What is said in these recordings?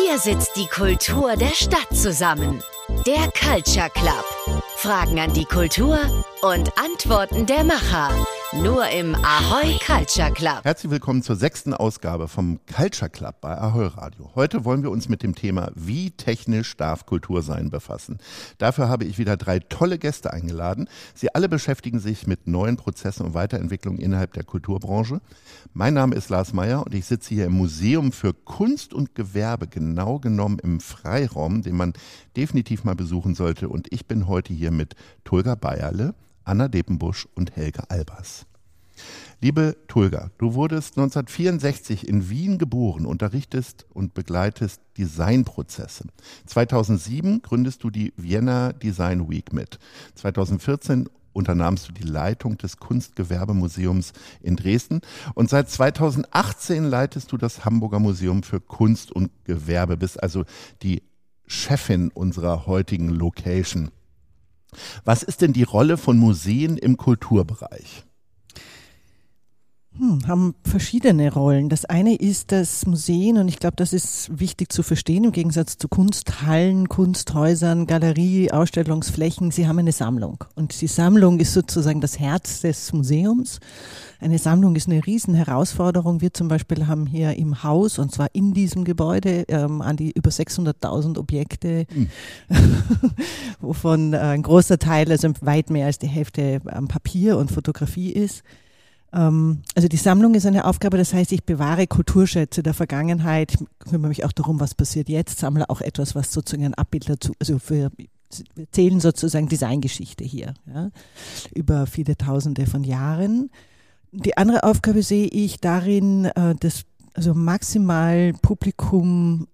Hier sitzt die Kultur der Stadt zusammen. Der Culture Club. Fragen an die Kultur und Antworten der Macher. Nur im Ahoy Culture Club. Herzlich willkommen zur sechsten Ausgabe vom Culture Club bei Ahoy Radio. Heute wollen wir uns mit dem Thema Wie technisch darf Kultur sein befassen. Dafür habe ich wieder drei tolle Gäste eingeladen. Sie alle beschäftigen sich mit neuen Prozessen und Weiterentwicklungen innerhalb der Kulturbranche. Mein Name ist Lars Meyer und ich sitze hier im Museum für Kunst und Gewerbe, genau genommen im Freiraum, den man definitiv mal besuchen sollte. Und ich bin heute hier mit Tulga Bayerle. Anna Depenbusch und Helge Albers. Liebe Tulga, du wurdest 1964 in Wien geboren, unterrichtest und begleitest Designprozesse. 2007 gründest du die Vienna Design Week mit. 2014 unternahmst du die Leitung des Kunstgewerbemuseums in Dresden und seit 2018 leitest du das Hamburger Museum für Kunst und Gewerbe, bist also die Chefin unserer heutigen Location. Was ist denn die Rolle von Museen im Kulturbereich? Hm, haben verschiedene Rollen. Das eine ist, dass Museen, und ich glaube, das ist wichtig zu verstehen, im Gegensatz zu Kunsthallen, Kunsthäusern, Galerie, Ausstellungsflächen, sie haben eine Sammlung. Und die Sammlung ist sozusagen das Herz des Museums. Eine Sammlung ist eine Riesenherausforderung. Wir zum Beispiel haben hier im Haus, und zwar in diesem Gebäude, ähm, an die über 600.000 Objekte, mhm. wovon äh, ein großer Teil, also weit mehr als die Hälfte am Papier und Fotografie ist. Ähm, also die Sammlung ist eine Aufgabe, das heißt, ich bewahre Kulturschätze der Vergangenheit, kümmere mich auch darum, was passiert jetzt, sammle auch etwas, was sozusagen ein Abbild dazu, also für wir zählen sozusagen Designgeschichte hier, ja, über viele Tausende von Jahren. Die andere Aufgabe sehe ich darin, äh, das also maximal Publikum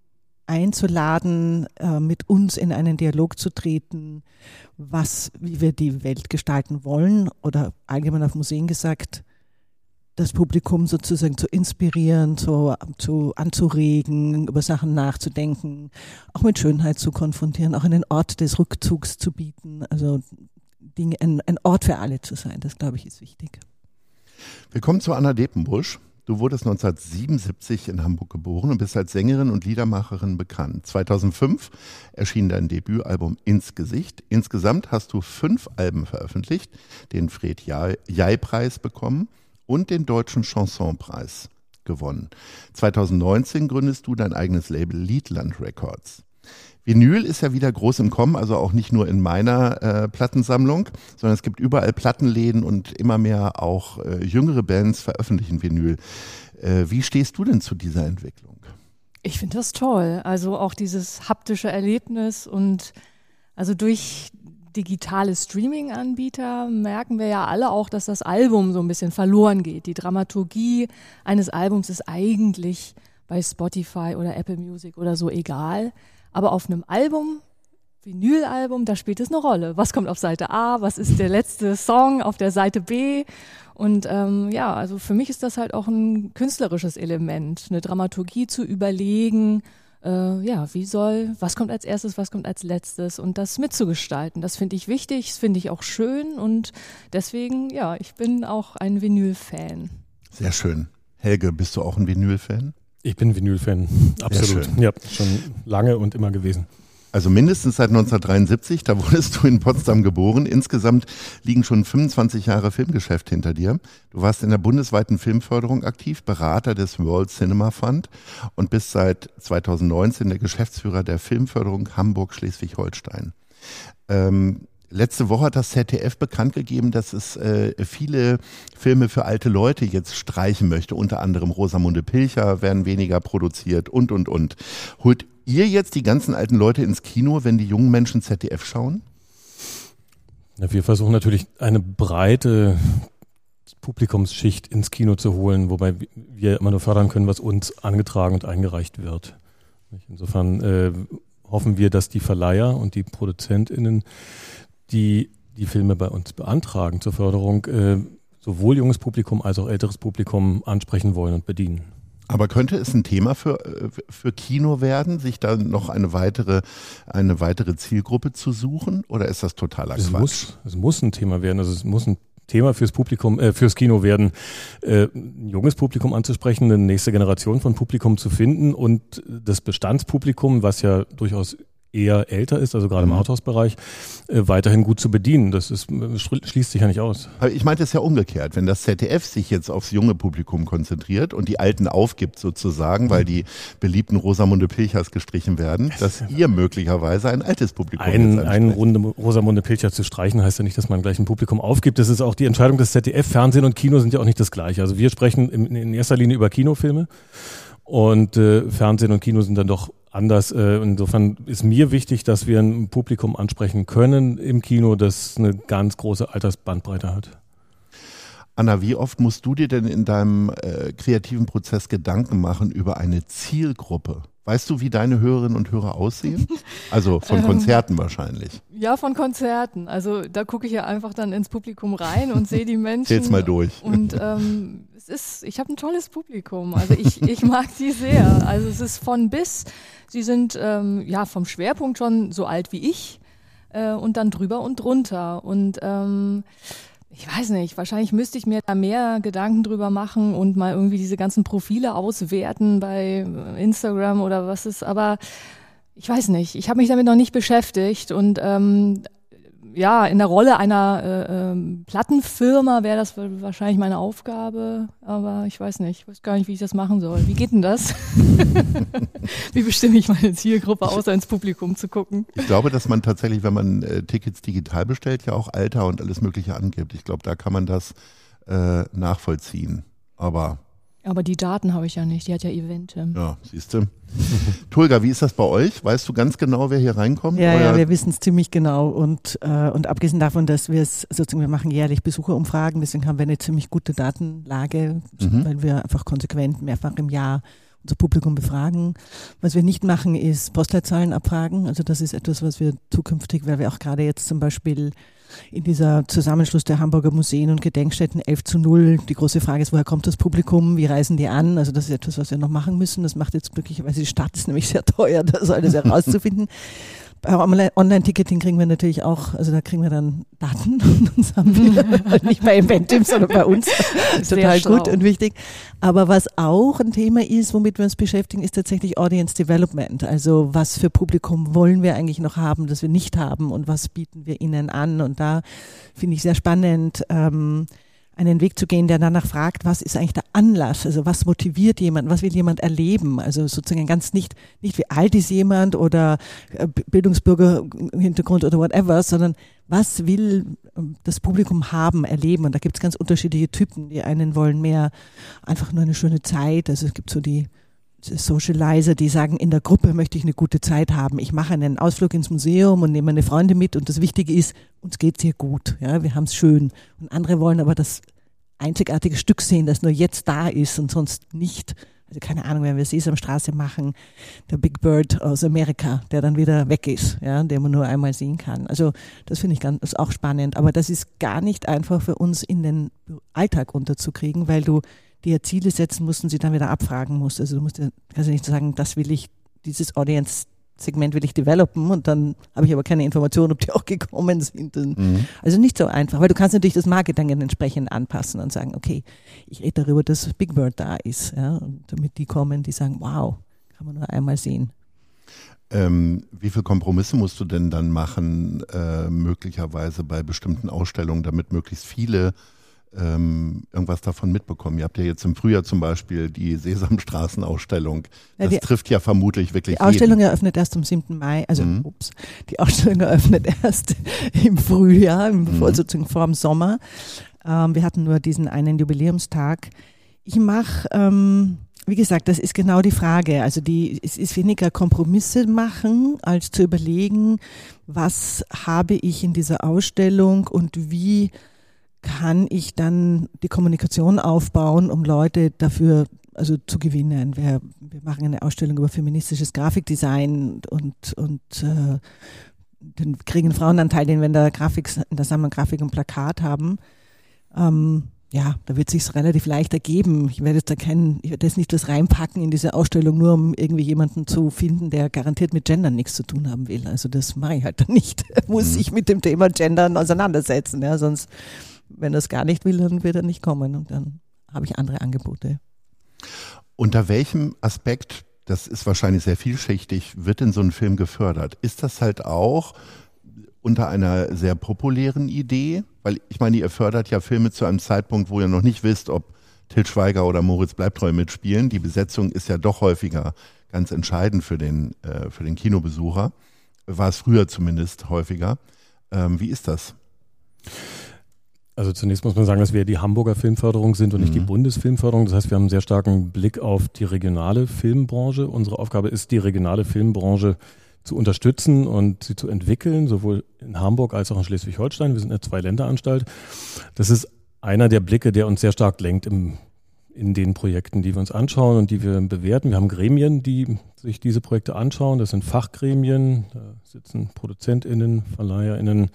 einzuladen, äh, mit uns in einen Dialog zu treten, was, wie wir die Welt gestalten wollen oder allgemein auf Museen gesagt, das Publikum sozusagen zu inspirieren, zu, zu anzuregen, über Sachen nachzudenken, auch mit Schönheit zu konfrontieren, auch einen Ort des Rückzugs zu bieten, also Dinge, ein, ein Ort für alle zu sein, das glaube ich ist wichtig. Willkommen zu Anna Depenbusch. Du wurdest 1977 in Hamburg geboren und bist als Sängerin und Liedermacherin bekannt. 2005 erschien dein Debütalbum Ins Gesicht. Insgesamt hast du fünf Alben veröffentlicht, den Fred Jai-Preis bekommen und den Deutschen Chansonpreis gewonnen. 2019 gründest du dein eigenes Label Liedland Records. Vinyl ist ja wieder groß im Kommen, also auch nicht nur in meiner äh, Plattensammlung, sondern es gibt überall Plattenläden und immer mehr auch äh, jüngere Bands veröffentlichen Vinyl. Äh, wie stehst du denn zu dieser Entwicklung? Ich finde das toll. Also auch dieses haptische Erlebnis und also durch digitale Streaming-Anbieter merken wir ja alle auch, dass das Album so ein bisschen verloren geht. Die Dramaturgie eines Albums ist eigentlich bei Spotify oder Apple Music oder so egal. Aber auf einem Album, Vinylalbum, da spielt es eine Rolle. Was kommt auf Seite A? Was ist der letzte Song auf der Seite B? Und ähm, ja, also für mich ist das halt auch ein künstlerisches Element, eine Dramaturgie zu überlegen äh, ja, wie soll, was kommt als erstes, was kommt als letztes und das mitzugestalten. Das finde ich wichtig, das finde ich auch schön und deswegen, ja, ich bin auch ein Vinyl-Fan. Sehr schön. Helge, bist du auch ein Vinyl-Fan? Ich bin Vinyl-Fan, absolut. Ja, schon lange und immer gewesen. Also mindestens seit 1973, da wurdest du in Potsdam geboren. Insgesamt liegen schon 25 Jahre Filmgeschäft hinter dir. Du warst in der bundesweiten Filmförderung aktiv, Berater des World Cinema Fund und bist seit 2019 der Geschäftsführer der Filmförderung Hamburg-Schleswig-Holstein. Ähm, Letzte Woche hat das ZDF bekannt gegeben, dass es äh, viele Filme für alte Leute jetzt streichen möchte. Unter anderem Rosamunde Pilcher werden weniger produziert und, und, und. Holt ihr jetzt die ganzen alten Leute ins Kino, wenn die jungen Menschen ZDF schauen? Ja, wir versuchen natürlich eine breite Publikumsschicht ins Kino zu holen, wobei wir immer nur fördern können, was uns angetragen und eingereicht wird. Insofern äh, hoffen wir, dass die Verleiher und die ProduzentInnen die die Filme bei uns beantragen zur Förderung, äh, sowohl junges Publikum als auch älteres Publikum ansprechen wollen und bedienen. Aber könnte es ein Thema für, äh, für Kino werden, sich da noch eine weitere, eine weitere Zielgruppe zu suchen? Oder ist das totaler es Quatsch? Muss, es muss ein Thema werden. Also es muss ein Thema fürs Publikum, äh, fürs Kino werden, äh, ein junges Publikum anzusprechen, eine nächste Generation von Publikum zu finden und das Bestandspublikum, was ja durchaus eher älter ist, also gerade im mhm. Arthouse-Bereich, äh, weiterhin gut zu bedienen. Das ist, schließt sich ja nicht aus. Aber ich meinte es ja umgekehrt. Wenn das ZDF sich jetzt aufs junge Publikum konzentriert und die Alten aufgibt sozusagen, weil die beliebten Rosamunde Pilchers gestrichen werden, dass ihr möglicherweise ein altes Publikum Ein, Einen Runde Rosamunde Pilcher zu streichen heißt ja nicht, dass man gleich ein Publikum aufgibt. Das ist auch die Entscheidung des ZDF. Fernsehen und Kino sind ja auch nicht das gleiche. Also wir sprechen in, in erster Linie über Kinofilme und äh, Fernsehen und Kino sind dann doch anders. Äh, insofern ist mir wichtig, dass wir ein Publikum ansprechen können im Kino, das eine ganz große Altersbandbreite hat. Anna, wie oft musst du dir denn in deinem äh, kreativen Prozess Gedanken machen über eine Zielgruppe? Weißt du, wie deine Hörerinnen und Hörer aussehen? Also von ähm, Konzerten wahrscheinlich. Ja, von Konzerten. Also da gucke ich ja einfach dann ins Publikum rein und sehe die Menschen. Zähl's mal durch. Und ähm, es ist, ich habe ein tolles Publikum. Also ich, ich mag sie sehr. Also es ist von bis. Sie sind ähm, ja vom Schwerpunkt schon so alt wie ich äh, und dann drüber und drunter. Und ähm, ich weiß nicht, wahrscheinlich müsste ich mir da mehr Gedanken drüber machen und mal irgendwie diese ganzen Profile auswerten bei Instagram oder was ist, aber ich weiß nicht, ich habe mich damit noch nicht beschäftigt und ähm, ja, in der Rolle einer äh, ähm, Plattenfirma wäre das wahrscheinlich meine Aufgabe, aber ich weiß nicht, ich weiß gar nicht, wie ich das machen soll. Wie geht denn das? wie bestimme ich meine Zielgruppe, außer ins Publikum zu gucken? Ich glaube, dass man tatsächlich, wenn man äh, Tickets digital bestellt, ja auch Alter und alles Mögliche angibt. Ich glaube, da kann man das äh, nachvollziehen. Aber aber die Daten habe ich ja nicht, die hat ja Evente. Ja, siehst du. Tulga, wie ist das bei euch? Weißt du ganz genau, wer hier reinkommt? Ja, ja wir wissen es ziemlich genau. Und, äh, und abgesehen davon, dass wir es sozusagen, wir machen jährlich Besucherumfragen, deswegen haben wir eine ziemlich gute Datenlage, mhm. weil wir einfach konsequent mehrfach im Jahr unser Publikum befragen. Was wir nicht machen, ist Postleitzahlen abfragen. Also das ist etwas, was wir zukünftig, weil wir auch gerade jetzt zum Beispiel in dieser Zusammenschluss der Hamburger Museen und Gedenkstätten 11 zu 0. Die große Frage ist, woher kommt das Publikum? Wie reisen die an? Also das ist etwas, was wir noch machen müssen. Das macht jetzt glücklicherweise die Stadt, ist nämlich sehr teuer, das alles herauszufinden. Online-Ticketing kriegen wir natürlich auch, also da kriegen wir dann Daten und haben wir nicht bei Eventim, sondern bei uns. total schlau. gut und wichtig. Aber was auch ein Thema ist, womit wir uns beschäftigen, ist tatsächlich Audience Development. Also was für Publikum wollen wir eigentlich noch haben, das wir nicht haben und was bieten wir ihnen an? Und da finde ich sehr spannend, ähm, einen Weg zu gehen, der danach fragt, was ist eigentlich der Anlass? Also was motiviert jemand? Was will jemand erleben? Also sozusagen ganz nicht, nicht wie alt ist jemand oder äh, Bildungsbürgerhintergrund oder whatever, sondern was will ähm, das Publikum haben, erleben? Und da gibt es ganz unterschiedliche Typen. Die einen wollen mehr einfach nur eine schöne Zeit. Also es gibt so die Socializer, die sagen, in der Gruppe möchte ich eine gute Zeit haben. Ich mache einen Ausflug ins Museum und nehme meine Freunde mit und das Wichtige ist, uns geht's hier gut. Ja, wir haben es schön. Und andere wollen aber das einzigartige Stück sehen, das nur jetzt da ist und sonst nicht. Also keine Ahnung, wenn wir Sesamstraße machen, der Big Bird aus Amerika, der dann wieder weg ist, ja, den man nur einmal sehen kann. Also das finde ich ganz, ist auch spannend. Aber das ist gar nicht einfach für uns in den Alltag unterzukriegen, weil du die ja Ziele setzen mussten, sie dann wieder abfragen musst. Also du musst ja, kannst ja nicht sagen, das will ich, dieses Audience Segment will ich developen und dann habe ich aber keine Informationen, ob die auch gekommen sind. Mhm. Also nicht so einfach, weil du kannst natürlich das Marketing entsprechend anpassen und sagen, okay, ich rede darüber, dass Big Bird da ist, ja, und damit die kommen, die sagen, wow, kann man nur einmal sehen. Ähm, wie viele Kompromisse musst du denn dann machen, äh, möglicherweise bei bestimmten Ausstellungen, damit möglichst viele ähm, irgendwas davon mitbekommen? Ihr habt ja jetzt im Frühjahr zum Beispiel die Sesamstraßenausstellung. Das ja, trifft ja vermutlich wirklich. Die Ausstellung jeden. eröffnet erst am 7. Mai, also mhm. ups, die Ausstellung eröffnet erst im Frühjahr, im, mhm. sozusagen vor dem Sommer. Ähm, wir hatten nur diesen einen Jubiläumstag. Ich mache, ähm, wie gesagt, das ist genau die Frage. Also die, es ist weniger Kompromisse machen, als zu überlegen, was habe ich in dieser Ausstellung und wie kann ich dann die Kommunikation aufbauen, um Leute dafür also zu gewinnen. Wir, wir machen eine Ausstellung über feministisches Grafikdesign und, und äh, dann kriegen Frauenanteil, den wir in der Grafik, in der Sammlung Grafik und Plakat haben. Ähm, ja, da wird sich relativ leicht ergeben. Ich werde jetzt da keinen, ich werde jetzt nicht was reinpacken in diese Ausstellung, nur um irgendwie jemanden zu finden, der garantiert mit Gendern nichts zu tun haben will. Also das mache ich halt dann nicht. Muss mhm. sich mit dem Thema Gendern auseinandersetzen, ja, sonst wenn er es gar nicht will, dann wird er nicht kommen und dann habe ich andere Angebote. Unter welchem Aspekt, das ist wahrscheinlich sehr vielschichtig, wird denn so ein Film gefördert? Ist das halt auch unter einer sehr populären Idee? Weil ich meine, ihr fördert ja Filme zu einem Zeitpunkt, wo ihr noch nicht wisst, ob Til Schweiger oder Moritz Bleibtreu mitspielen. Die Besetzung ist ja doch häufiger ganz entscheidend für den, äh, für den Kinobesucher. War es früher zumindest häufiger. Ähm, wie ist das? Also zunächst muss man sagen, dass wir die Hamburger Filmförderung sind und mhm. nicht die mhm. Bundesfilmförderung. Das heißt, wir haben einen sehr starken Blick auf die regionale Filmbranche. Unsere Aufgabe ist, die regionale Filmbranche zu unterstützen und sie zu entwickeln, sowohl in Hamburg als auch in Schleswig-Holstein. Wir sind eine Zwei-Länder-Anstalt. Das ist einer der Blicke, der uns sehr stark lenkt im, in den Projekten, die wir uns anschauen und die wir bewerten. Wir haben Gremien, die sich diese Projekte anschauen. Das sind Fachgremien, da sitzen ProduzentInnen, VerleiherInnen,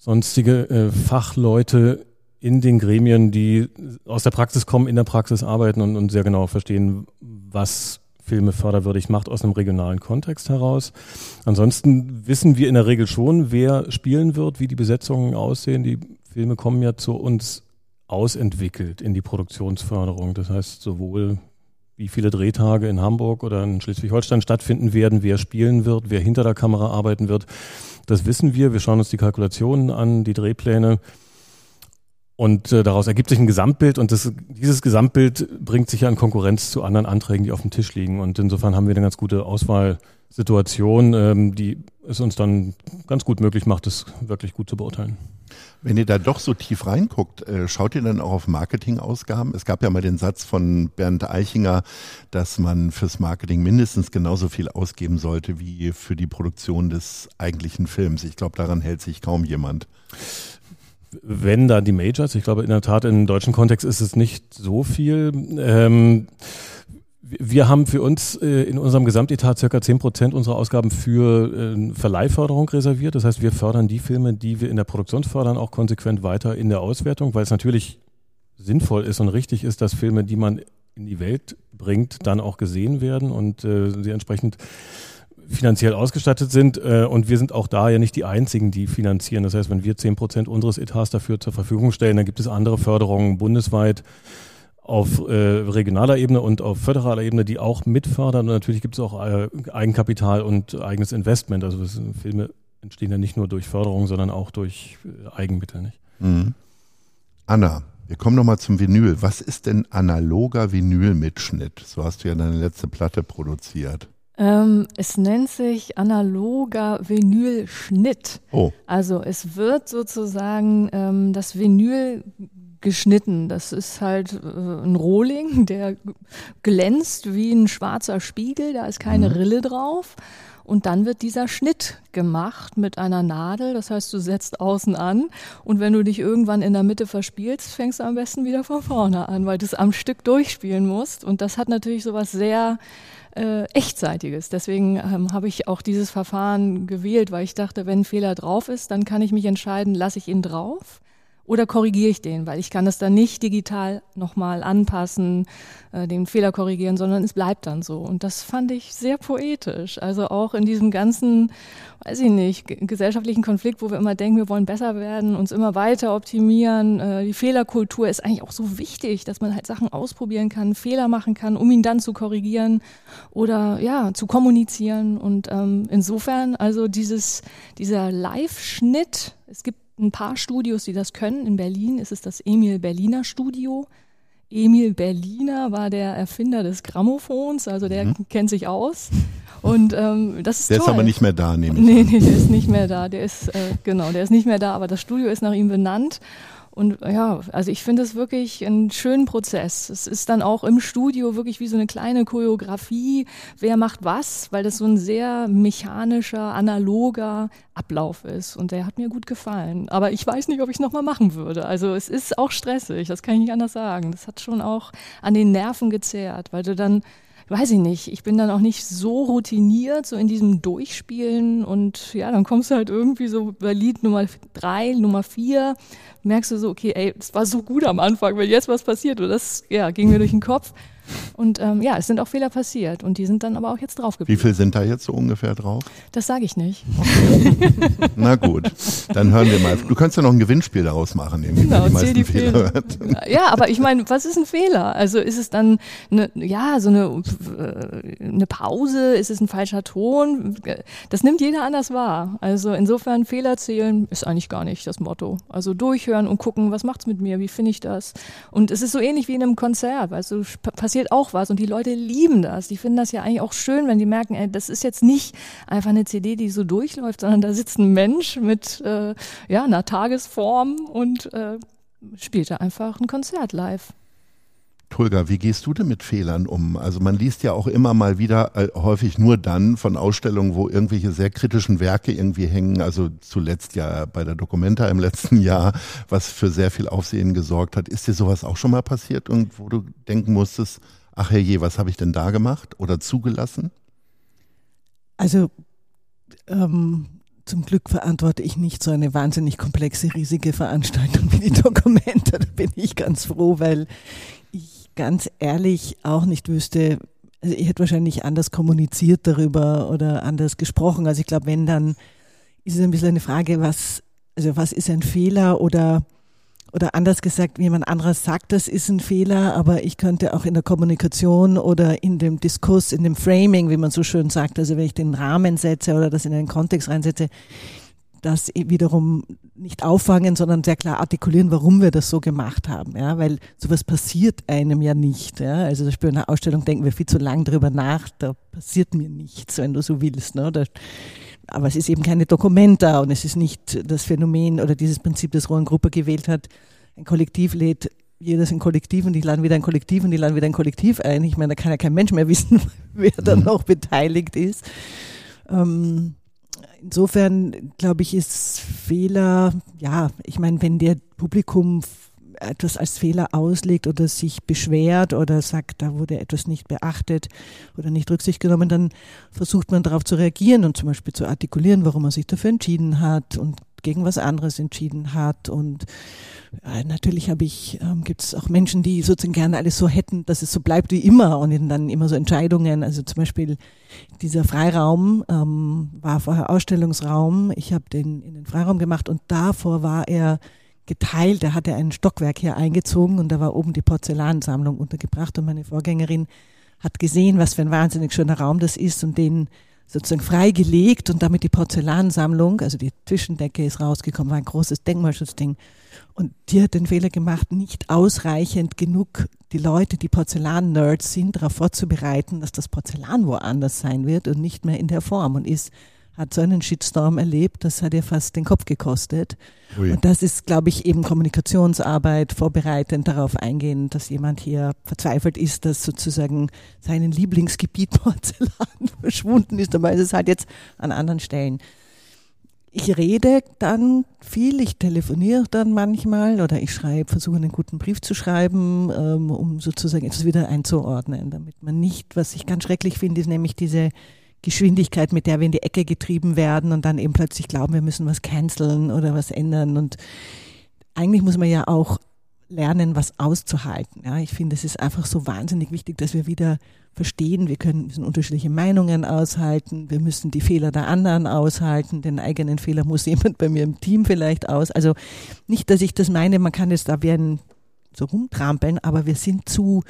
sonstige äh, Fachleute in den Gremien, die aus der Praxis kommen, in der Praxis arbeiten und, und sehr genau verstehen, was Filme förderwürdig macht aus einem regionalen Kontext heraus. Ansonsten wissen wir in der Regel schon, wer spielen wird, wie die Besetzungen aussehen. Die Filme kommen ja zu uns ausentwickelt in die Produktionsförderung. Das heißt, sowohl wie viele Drehtage in Hamburg oder in Schleswig-Holstein stattfinden werden, wer spielen wird, wer hinter der Kamera arbeiten wird. Das wissen wir. Wir schauen uns die Kalkulationen an, die Drehpläne. Und äh, daraus ergibt sich ein Gesamtbild und das, dieses Gesamtbild bringt sich ja in Konkurrenz zu anderen Anträgen, die auf dem Tisch liegen. Und insofern haben wir eine ganz gute Auswahlsituation, ähm, die es uns dann ganz gut möglich macht, das wirklich gut zu beurteilen. Wenn ihr da doch so tief reinguckt, äh, schaut ihr dann auch auf Marketingausgaben? Es gab ja mal den Satz von Bernd Eichinger, dass man fürs Marketing mindestens genauso viel ausgeben sollte wie für die Produktion des eigentlichen Films. Ich glaube, daran hält sich kaum jemand. Wenn da die Majors, ich glaube in der Tat im deutschen Kontext ist es nicht so viel. Ähm, wir haben für uns äh, in unserem Gesamtetat zehn Prozent unserer Ausgaben für äh, Verleihförderung reserviert. Das heißt, wir fördern die Filme, die wir in der Produktion fördern, auch konsequent weiter in der Auswertung, weil es natürlich sinnvoll ist und richtig ist, dass Filme, die man in die Welt bringt, dann auch gesehen werden und äh, sie entsprechend finanziell ausgestattet sind. Äh, und wir sind auch da ja nicht die Einzigen, die finanzieren. Das heißt, wenn wir zehn Prozent unseres Etats dafür zur Verfügung stellen, dann gibt es andere Förderungen bundesweit auf äh, regionaler Ebene und auf föderaler Ebene, die auch mitfördern. Und natürlich gibt es auch äh, Eigenkapital und eigenes Investment. Also das, Filme entstehen ja nicht nur durch Förderung, sondern auch durch äh, Eigenmittel. Nicht? Mhm. Anna, wir kommen nochmal zum Vinyl. Was ist denn analoger Vinylmitschnitt? So hast du ja deine letzte Platte produziert. Ähm, es nennt sich analoger Vinylschnitt. Oh. Also es wird sozusagen ähm, das Vinyl geschnitten. Das ist halt äh, ein Rohling, der glänzt wie ein schwarzer Spiegel, da ist keine mhm. Rille drauf. Und dann wird dieser Schnitt gemacht mit einer Nadel. Das heißt, du setzt außen an und wenn du dich irgendwann in der Mitte verspielst, fängst du am besten wieder von vorne an, weil du es am Stück durchspielen musst. Und das hat natürlich sowas sehr äh, Echtzeitiges. Deswegen ähm, habe ich auch dieses Verfahren gewählt, weil ich dachte, wenn ein Fehler drauf ist, dann kann ich mich entscheiden, lasse ich ihn drauf oder korrigiere ich den, weil ich kann das dann nicht digital nochmal anpassen, äh, den Fehler korrigieren, sondern es bleibt dann so. Und das fand ich sehr poetisch. Also auch in diesem ganzen, weiß ich nicht, gesellschaftlichen Konflikt, wo wir immer denken, wir wollen besser werden, uns immer weiter optimieren. Äh, die Fehlerkultur ist eigentlich auch so wichtig, dass man halt Sachen ausprobieren kann, Fehler machen kann, um ihn dann zu korrigieren oder ja, zu kommunizieren. Und ähm, insofern, also dieses, dieser Live-Schnitt, es gibt ein paar Studios, die das können. In Berlin ist es das Emil Berliner Studio. Emil Berliner war der Erfinder des Grammophons, also der mhm. kennt sich aus. Und ähm, das ist Der toll. ist aber nicht mehr da, nehme ich Nee, nee, der ist nicht mehr da. Der ist, äh, genau, der ist nicht mehr da, aber das Studio ist nach ihm benannt. Und ja, also ich finde es wirklich einen schönen Prozess. Es ist dann auch im Studio wirklich wie so eine kleine Choreografie. Wer macht was? Weil das so ein sehr mechanischer, analoger Ablauf ist. Und der hat mir gut gefallen. Aber ich weiß nicht, ob ich es nochmal machen würde. Also es ist auch stressig. Das kann ich nicht anders sagen. Das hat schon auch an den Nerven gezehrt, weil du dann weiß ich nicht, ich bin dann auch nicht so routiniert, so in diesem Durchspielen und ja, dann kommst du halt irgendwie so bei Lied Nummer drei, Nummer vier, merkst du so, okay, ey, es war so gut am Anfang, wenn jetzt was passiert, und das ja, ging mir durch den Kopf. Und ähm, ja, es sind auch Fehler passiert und die sind dann aber auch jetzt drauf geblieben. Wie viel sind da jetzt so ungefähr drauf? Das sage ich nicht. Na gut, dann hören wir mal. Du kannst ja noch ein Gewinnspiel daraus machen, indem genau, die meisten die Fehler. Fehler. Ja, aber ich meine, was ist ein Fehler? Also ist es dann eine, ja, so eine, äh, eine Pause? Ist es ein falscher Ton? Das nimmt jeder anders wahr. Also insofern Fehler zählen ist eigentlich gar nicht das Motto. Also durchhören und gucken, was macht's mit mir? Wie finde ich das? Und es ist so ähnlich wie in einem Konzert, weißt du, passiert auch was und die Leute lieben das. Die finden das ja eigentlich auch schön, wenn die merken, ey, das ist jetzt nicht einfach eine CD, die so durchläuft, sondern da sitzt ein Mensch mit äh, ja, einer Tagesform und äh, spielt da einfach ein Konzert live. Tulga, wie gehst du denn mit Fehlern um? Also man liest ja auch immer mal wieder, äh, häufig nur dann von Ausstellungen, wo irgendwelche sehr kritischen Werke irgendwie hängen. Also zuletzt ja bei der Documenta im letzten Jahr, was für sehr viel Aufsehen gesorgt hat. Ist dir sowas auch schon mal passiert und wo du denken musstest, ach herrje, was habe ich denn da gemacht oder zugelassen? Also ähm, zum Glück verantworte ich nicht so eine wahnsinnig komplexe, riesige Veranstaltung wie die Dokumente. Da bin ich ganz froh, weil ich ganz ehrlich auch nicht wüsste, also ich hätte wahrscheinlich anders kommuniziert darüber oder anders gesprochen. Also ich glaube, wenn dann ist es ein bisschen eine Frage, was, also was ist ein Fehler oder oder anders gesagt, jemand anderes sagt, das ist ein Fehler, aber ich könnte auch in der Kommunikation oder in dem Diskurs, in dem Framing, wie man so schön sagt, also wenn ich den Rahmen setze oder das in einen Kontext reinsetze, das wiederum nicht auffangen, sondern sehr klar artikulieren, warum wir das so gemacht haben, ja, weil sowas passiert einem ja nicht, ja, also zum Beispiel in einer Ausstellung denken wir viel zu lang drüber nach, da passiert mir nichts, wenn du so willst, ne, da, aber es ist eben keine Dokumenta und es ist nicht das Phänomen oder dieses Prinzip, das Rohan Gruppe gewählt hat, ein Kollektiv lädt jedes ein Kollektiv und die laden wieder ein Kollektiv und die laden wieder ein Kollektiv ein. Ich meine, da kann ja kein Mensch mehr wissen, wer da mhm. noch beteiligt ist. Ähm, insofern glaube ich, ist Fehler, ja, ich meine, wenn der Publikum etwas als Fehler auslegt oder sich beschwert oder sagt, da wurde etwas nicht beachtet oder nicht Rücksicht genommen, dann versucht man darauf zu reagieren und zum Beispiel zu artikulieren, warum man sich dafür entschieden hat und gegen was anderes entschieden hat. Und äh, natürlich habe ich, ähm, gibt es auch Menschen, die sozusagen gerne alles so hätten, dass es so bleibt wie immer und dann immer so Entscheidungen. Also zum Beispiel dieser Freiraum ähm, war vorher Ausstellungsraum. Ich habe den in den Freiraum gemacht und davor war er geteilt. Er hatte ein Stockwerk hier eingezogen und da war oben die Porzellansammlung untergebracht und meine Vorgängerin hat gesehen, was für ein wahnsinnig schöner Raum das ist und den sozusagen freigelegt und damit die Porzellansammlung, also die Zwischendecke ist rausgekommen, war ein großes Denkmalschutzding. Und die hat den Fehler gemacht, nicht ausreichend genug die Leute, die Porzellan-Nerds sind, darauf vorzubereiten, dass das Porzellan woanders sein wird und nicht mehr in der Form und ist hat so einen Shitstorm erlebt, das hat ihr fast den Kopf gekostet. Ui. Und das ist, glaube ich, eben Kommunikationsarbeit, vorbereitend darauf eingehen, dass jemand hier verzweifelt ist, dass sozusagen sein Lieblingsgebiet Porzellan verschwunden ist, aber es ist halt jetzt an anderen Stellen. Ich rede dann viel, ich telefoniere dann manchmal oder ich schreibe, versuche einen guten Brief zu schreiben, ähm, um sozusagen etwas wieder einzuordnen, damit man nicht, was ich ganz schrecklich finde, ist nämlich diese Geschwindigkeit, mit der wir in die Ecke getrieben werden und dann eben plötzlich glauben, wir müssen was canceln oder was ändern. Und eigentlich muss man ja auch lernen, was auszuhalten. Ja, ich finde, es ist einfach so wahnsinnig wichtig, dass wir wieder verstehen, wir können müssen unterschiedliche Meinungen aushalten, wir müssen die Fehler der anderen aushalten, den eigenen Fehler muss jemand bei mir im Team vielleicht aus. Also nicht, dass ich das meine, man kann jetzt da werden so rumtrampeln, aber wir sind zu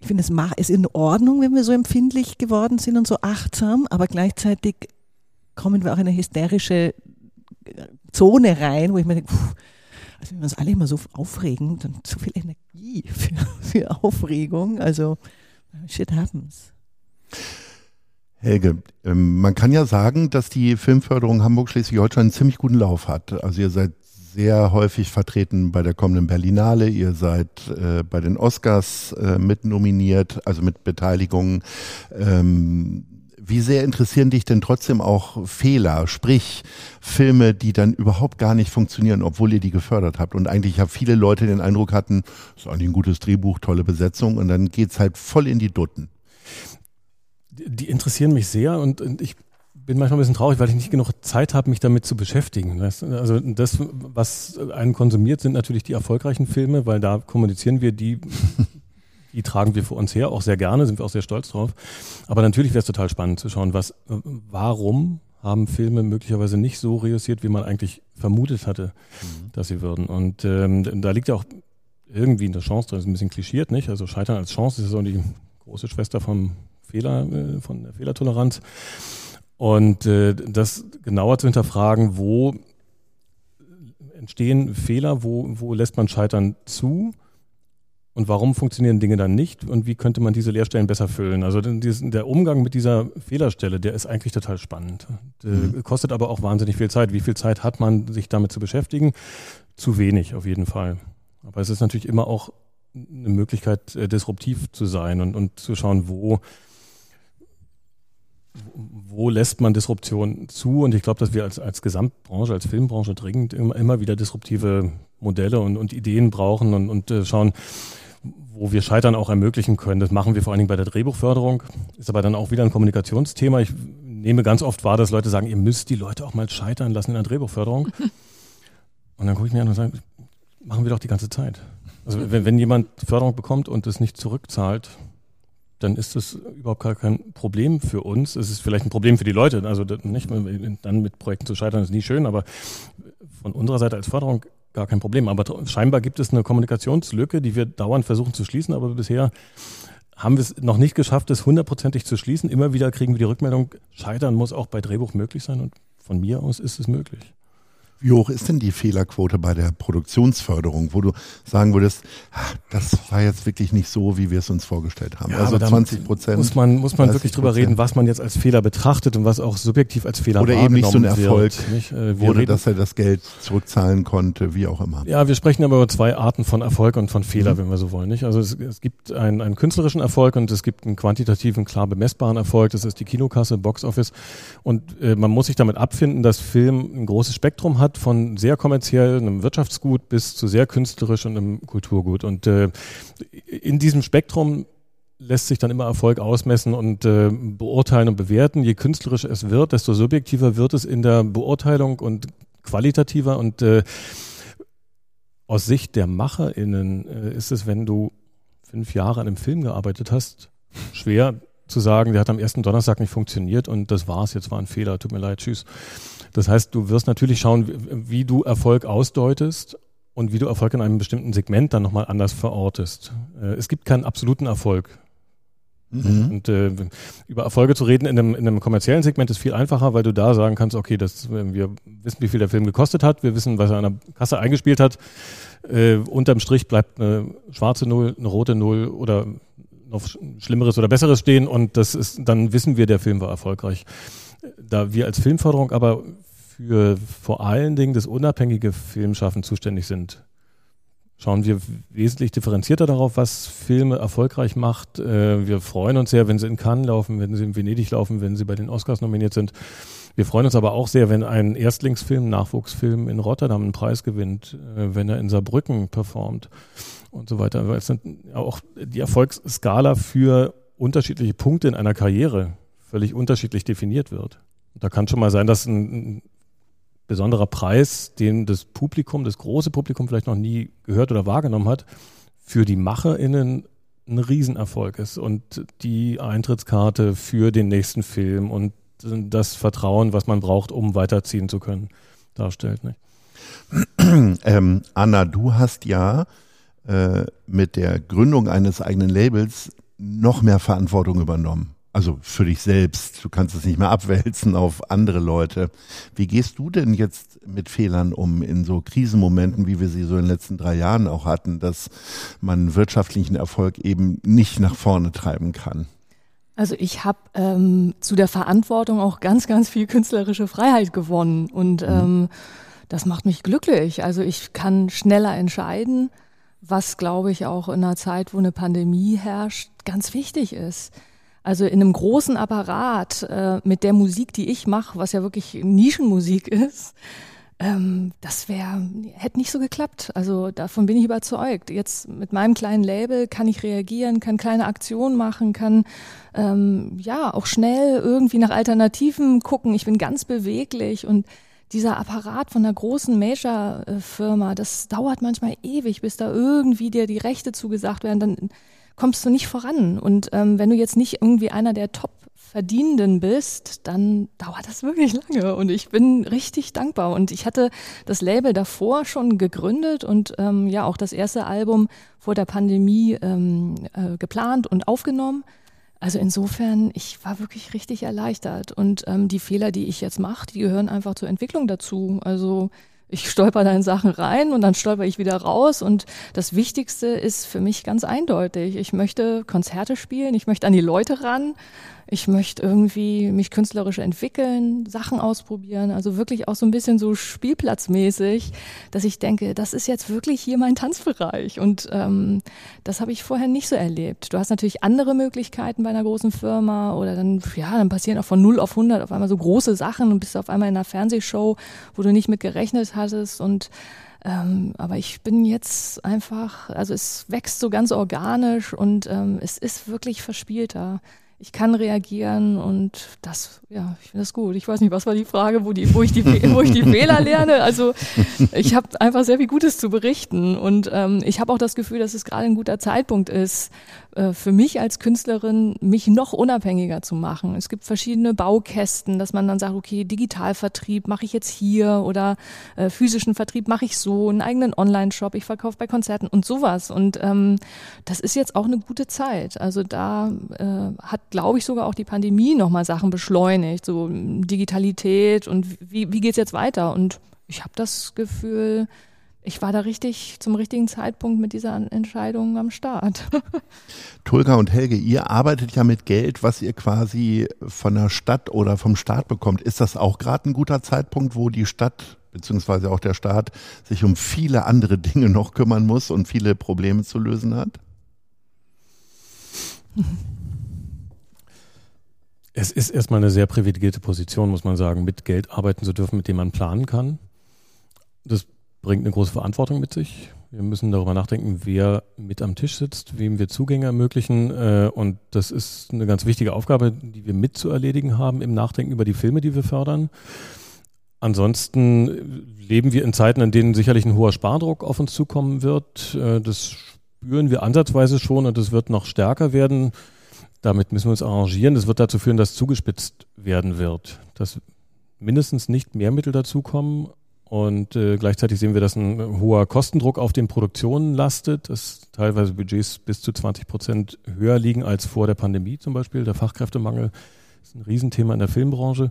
ich finde, es ist in Ordnung, wenn wir so empfindlich geworden sind und so achtsam, aber gleichzeitig kommen wir auch in eine hysterische äh, Zone rein, wo ich mir denke, pff, also wenn wir uns alle immer so aufregen, dann zu viel Energie für, für Aufregung. Also shit happens. Helge, ähm, man kann ja sagen, dass die Filmförderung Hamburg-Schleswig-Holstein einen ziemlich guten Lauf hat. Also ihr seid sehr häufig vertreten bei der kommenden Berlinale. Ihr seid äh, bei den Oscars äh, mit nominiert, also mit Beteiligung. Ähm, wie sehr interessieren dich denn trotzdem auch Fehler, sprich Filme, die dann überhaupt gar nicht funktionieren, obwohl ihr die gefördert habt? Und eigentlich haben viele Leute den Eindruck hatten, ist eigentlich ein gutes Drehbuch, tolle Besetzung und dann geht's halt voll in die Dutten. Die interessieren mich sehr und, und ich bin manchmal ein bisschen traurig, weil ich nicht genug Zeit habe, mich damit zu beschäftigen. Also das, was einen konsumiert, sind natürlich die erfolgreichen Filme, weil da kommunizieren wir die die tragen wir für uns her, auch sehr gerne, sind wir auch sehr stolz drauf. Aber natürlich wäre es total spannend zu schauen, was, warum haben Filme möglicherweise nicht so reüssiert, wie man eigentlich vermutet hatte, mhm. dass sie würden. Und ähm, da liegt ja auch irgendwie eine Chance drin, ist ein bisschen klischiert, nicht? Also Scheitern als Chance ist so die große Schwester vom Fehler, äh, von der Fehlertoleranz. Und äh, das genauer zu hinterfragen, wo entstehen Fehler, wo, wo lässt man Scheitern zu und warum funktionieren Dinge dann nicht und wie könnte man diese Leerstellen besser füllen? Also der Umgang mit dieser Fehlerstelle, der ist eigentlich total spannend. Mhm. Kostet aber auch wahnsinnig viel Zeit. Wie viel Zeit hat man, sich damit zu beschäftigen? Zu wenig auf jeden Fall. Aber es ist natürlich immer auch eine Möglichkeit, äh, disruptiv zu sein und, und zu schauen, wo, wo lässt man Disruption zu? Und ich glaube, dass wir als, als Gesamtbranche, als Filmbranche dringend immer, immer wieder disruptive Modelle und, und Ideen brauchen und, und äh, schauen, wo wir Scheitern auch ermöglichen können. Das machen wir vor allen Dingen bei der Drehbuchförderung. Ist aber dann auch wieder ein Kommunikationsthema. Ich nehme ganz oft wahr, dass Leute sagen, ihr müsst die Leute auch mal scheitern lassen in der Drehbuchförderung. Und dann gucke ich mir an und sage, machen wir doch die ganze Zeit. Also wenn, wenn jemand Förderung bekommt und es nicht zurückzahlt, dann ist das überhaupt gar kein Problem für uns. Es ist vielleicht ein Problem für die Leute. Also nicht, dann mit Projekten zu scheitern ist nie schön, aber von unserer Seite als Förderung gar kein Problem. Aber scheinbar gibt es eine Kommunikationslücke, die wir dauernd versuchen zu schließen, aber bisher haben wir es noch nicht geschafft, es hundertprozentig zu schließen. Immer wieder kriegen wir die Rückmeldung, scheitern muss auch bei Drehbuch möglich sein und von mir aus ist es möglich. Wie hoch ist denn die Fehlerquote bei der Produktionsförderung, wo du sagen würdest, ah, das war jetzt wirklich nicht so, wie wir es uns vorgestellt haben? Ja, also 20 Prozent. Muss man, muss man wirklich drüber reden, was man jetzt als Fehler betrachtet und was auch subjektiv als Fehler Oder eben nicht so ein Erfolg äh, wurde, dass er das Geld zurückzahlen konnte, wie auch immer. Ja, wir sprechen aber über zwei Arten von Erfolg und von Fehler, mhm. wenn wir so wollen. Nicht? Also es, es gibt einen, einen künstlerischen Erfolg und es gibt einen quantitativen, klar bemessbaren Erfolg. Das ist die Kinokasse, Box Office. Und äh, man muss sich damit abfinden, dass Film ein großes Spektrum hat hat von sehr kommerziell, einem Wirtschaftsgut bis zu sehr künstlerisch und einem Kulturgut. Und äh, in diesem Spektrum lässt sich dann immer Erfolg ausmessen und äh, beurteilen und bewerten. Je künstlerischer es wird, desto subjektiver wird es in der Beurteilung und qualitativer. Und äh, aus Sicht der MacherInnen äh, ist es, wenn du fünf Jahre an einem Film gearbeitet hast, schwer zu sagen, der hat am ersten Donnerstag nicht funktioniert und das war's, jetzt war ein Fehler, tut mir leid, tschüss. Das heißt, du wirst natürlich schauen, wie, du Erfolg ausdeutest und wie du Erfolg in einem bestimmten Segment dann nochmal anders verortest. Äh, es gibt keinen absoluten Erfolg. Mhm. Und äh, über Erfolge zu reden in einem, in einem kommerziellen Segment ist viel einfacher, weil du da sagen kannst, okay, das, wir wissen, wie viel der Film gekostet hat, wir wissen, was er an der Kasse eingespielt hat. Äh, unterm Strich bleibt eine schwarze Null, eine rote Null oder noch Schlimmeres oder Besseres stehen und das ist, dann wissen wir, der Film war erfolgreich. Da wir als Filmförderung aber für vor allen Dingen das unabhängige Filmschaffen zuständig sind, schauen wir wesentlich differenzierter darauf, was Filme erfolgreich macht. Äh, wir freuen uns sehr, wenn sie in Cannes laufen, wenn sie in Venedig laufen, wenn sie bei den Oscars nominiert sind. Wir freuen uns aber auch sehr, wenn ein Erstlingsfilm, Nachwuchsfilm in Rotterdam einen Preis gewinnt, äh, wenn er in Saarbrücken performt und so weiter. Es sind auch die Erfolgsskala für unterschiedliche Punkte in einer Karriere völlig unterschiedlich definiert wird. Da kann schon mal sein, dass ein, besonderer Preis, den das Publikum, das große Publikum vielleicht noch nie gehört oder wahrgenommen hat, für die MacherInnen ein Riesenerfolg ist und die Eintrittskarte für den nächsten Film und das Vertrauen, was man braucht, um weiterziehen zu können, darstellt. Nicht? Ähm, Anna, du hast ja äh, mit der Gründung eines eigenen Labels noch mehr Verantwortung übernommen. Also für dich selbst. Du kannst es nicht mehr abwälzen auf andere Leute. Wie gehst du denn jetzt mit Fehlern um in so Krisenmomenten, wie wir sie so in den letzten drei Jahren auch hatten, dass man wirtschaftlichen Erfolg eben nicht nach vorne treiben kann? Also ich habe ähm, zu der Verantwortung auch ganz, ganz viel künstlerische Freiheit gewonnen und mhm. ähm, das macht mich glücklich. Also ich kann schneller entscheiden, was glaube ich auch in einer Zeit, wo eine Pandemie herrscht, ganz wichtig ist. Also in einem großen Apparat äh, mit der Musik, die ich mache, was ja wirklich Nischenmusik ist, ähm, das wäre, hätte nicht so geklappt. Also davon bin ich überzeugt. Jetzt mit meinem kleinen Label kann ich reagieren, kann kleine Aktionen machen, kann ähm, ja auch schnell irgendwie nach Alternativen gucken. Ich bin ganz beweglich und dieser Apparat von einer großen Major-Firma, das dauert manchmal ewig, bis da irgendwie dir die Rechte zugesagt werden. Dann kommst du nicht voran. Und ähm, wenn du jetzt nicht irgendwie einer der Top Verdienenden bist, dann dauert das wirklich lange. Und ich bin richtig dankbar. Und ich hatte das Label davor schon gegründet und ähm, ja auch das erste Album vor der Pandemie ähm, äh, geplant und aufgenommen. Also insofern, ich war wirklich richtig erleichtert. Und ähm, die Fehler, die ich jetzt mache, die gehören einfach zur Entwicklung dazu. Also ich stolper da in Sachen rein und dann stolper ich wieder raus. Und das Wichtigste ist für mich ganz eindeutig. Ich möchte Konzerte spielen, ich möchte an die Leute ran, ich möchte irgendwie mich künstlerisch entwickeln, Sachen ausprobieren, also wirklich auch so ein bisschen so spielplatzmäßig, dass ich denke, das ist jetzt wirklich hier mein Tanzbereich. Und ähm, das habe ich vorher nicht so erlebt. Du hast natürlich andere Möglichkeiten bei einer großen Firma oder dann, ja, dann passieren auch von 0 auf 100 auf einmal so große Sachen und bist auf einmal in einer Fernsehshow, wo du nicht mit gerechnet hattest und ähm, aber ich bin jetzt einfach, also es wächst so ganz organisch und ähm, es ist wirklich verspielter ich kann reagieren und das, ja, ich finde das gut. Ich weiß nicht, was war die Frage, wo, die, wo, ich, die, wo ich die Fehler lerne. Also ich habe einfach sehr viel Gutes zu berichten und ähm, ich habe auch das Gefühl, dass es gerade ein guter Zeitpunkt ist, äh, für mich als Künstlerin, mich noch unabhängiger zu machen. Es gibt verschiedene Baukästen, dass man dann sagt, okay, Digitalvertrieb mache ich jetzt hier oder äh, physischen Vertrieb mache ich so, einen eigenen Online-Shop, ich verkaufe bei Konzerten und sowas. Und ähm, das ist jetzt auch eine gute Zeit. Also da äh, hat glaube ich, sogar auch die Pandemie nochmal Sachen beschleunigt, so Digitalität und wie, wie geht's jetzt weiter? Und ich habe das Gefühl, ich war da richtig zum richtigen Zeitpunkt mit dieser Entscheidung am Start. Tulga und Helge, ihr arbeitet ja mit Geld, was ihr quasi von der Stadt oder vom Staat bekommt. Ist das auch gerade ein guter Zeitpunkt, wo die Stadt beziehungsweise auch der Staat sich um viele andere Dinge noch kümmern muss und viele Probleme zu lösen hat? Es ist erstmal eine sehr privilegierte Position, muss man sagen, mit Geld arbeiten zu dürfen, mit dem man planen kann. Das bringt eine große Verantwortung mit sich. Wir müssen darüber nachdenken, wer mit am Tisch sitzt, wem wir Zugänge ermöglichen. Äh, und das ist eine ganz wichtige Aufgabe, die wir mit zu erledigen haben im Nachdenken über die Filme, die wir fördern. Ansonsten leben wir in Zeiten, in denen sicherlich ein hoher Spardruck auf uns zukommen wird. Äh, das spüren wir ansatzweise schon und es wird noch stärker werden. Damit müssen wir uns arrangieren. Das wird dazu führen, dass zugespitzt werden wird, dass mindestens nicht mehr Mittel dazukommen. Und äh, gleichzeitig sehen wir, dass ein hoher Kostendruck auf den Produktionen lastet, dass teilweise Budgets bis zu 20 Prozent höher liegen als vor der Pandemie zum Beispiel. Der Fachkräftemangel ist ein Riesenthema in der Filmbranche.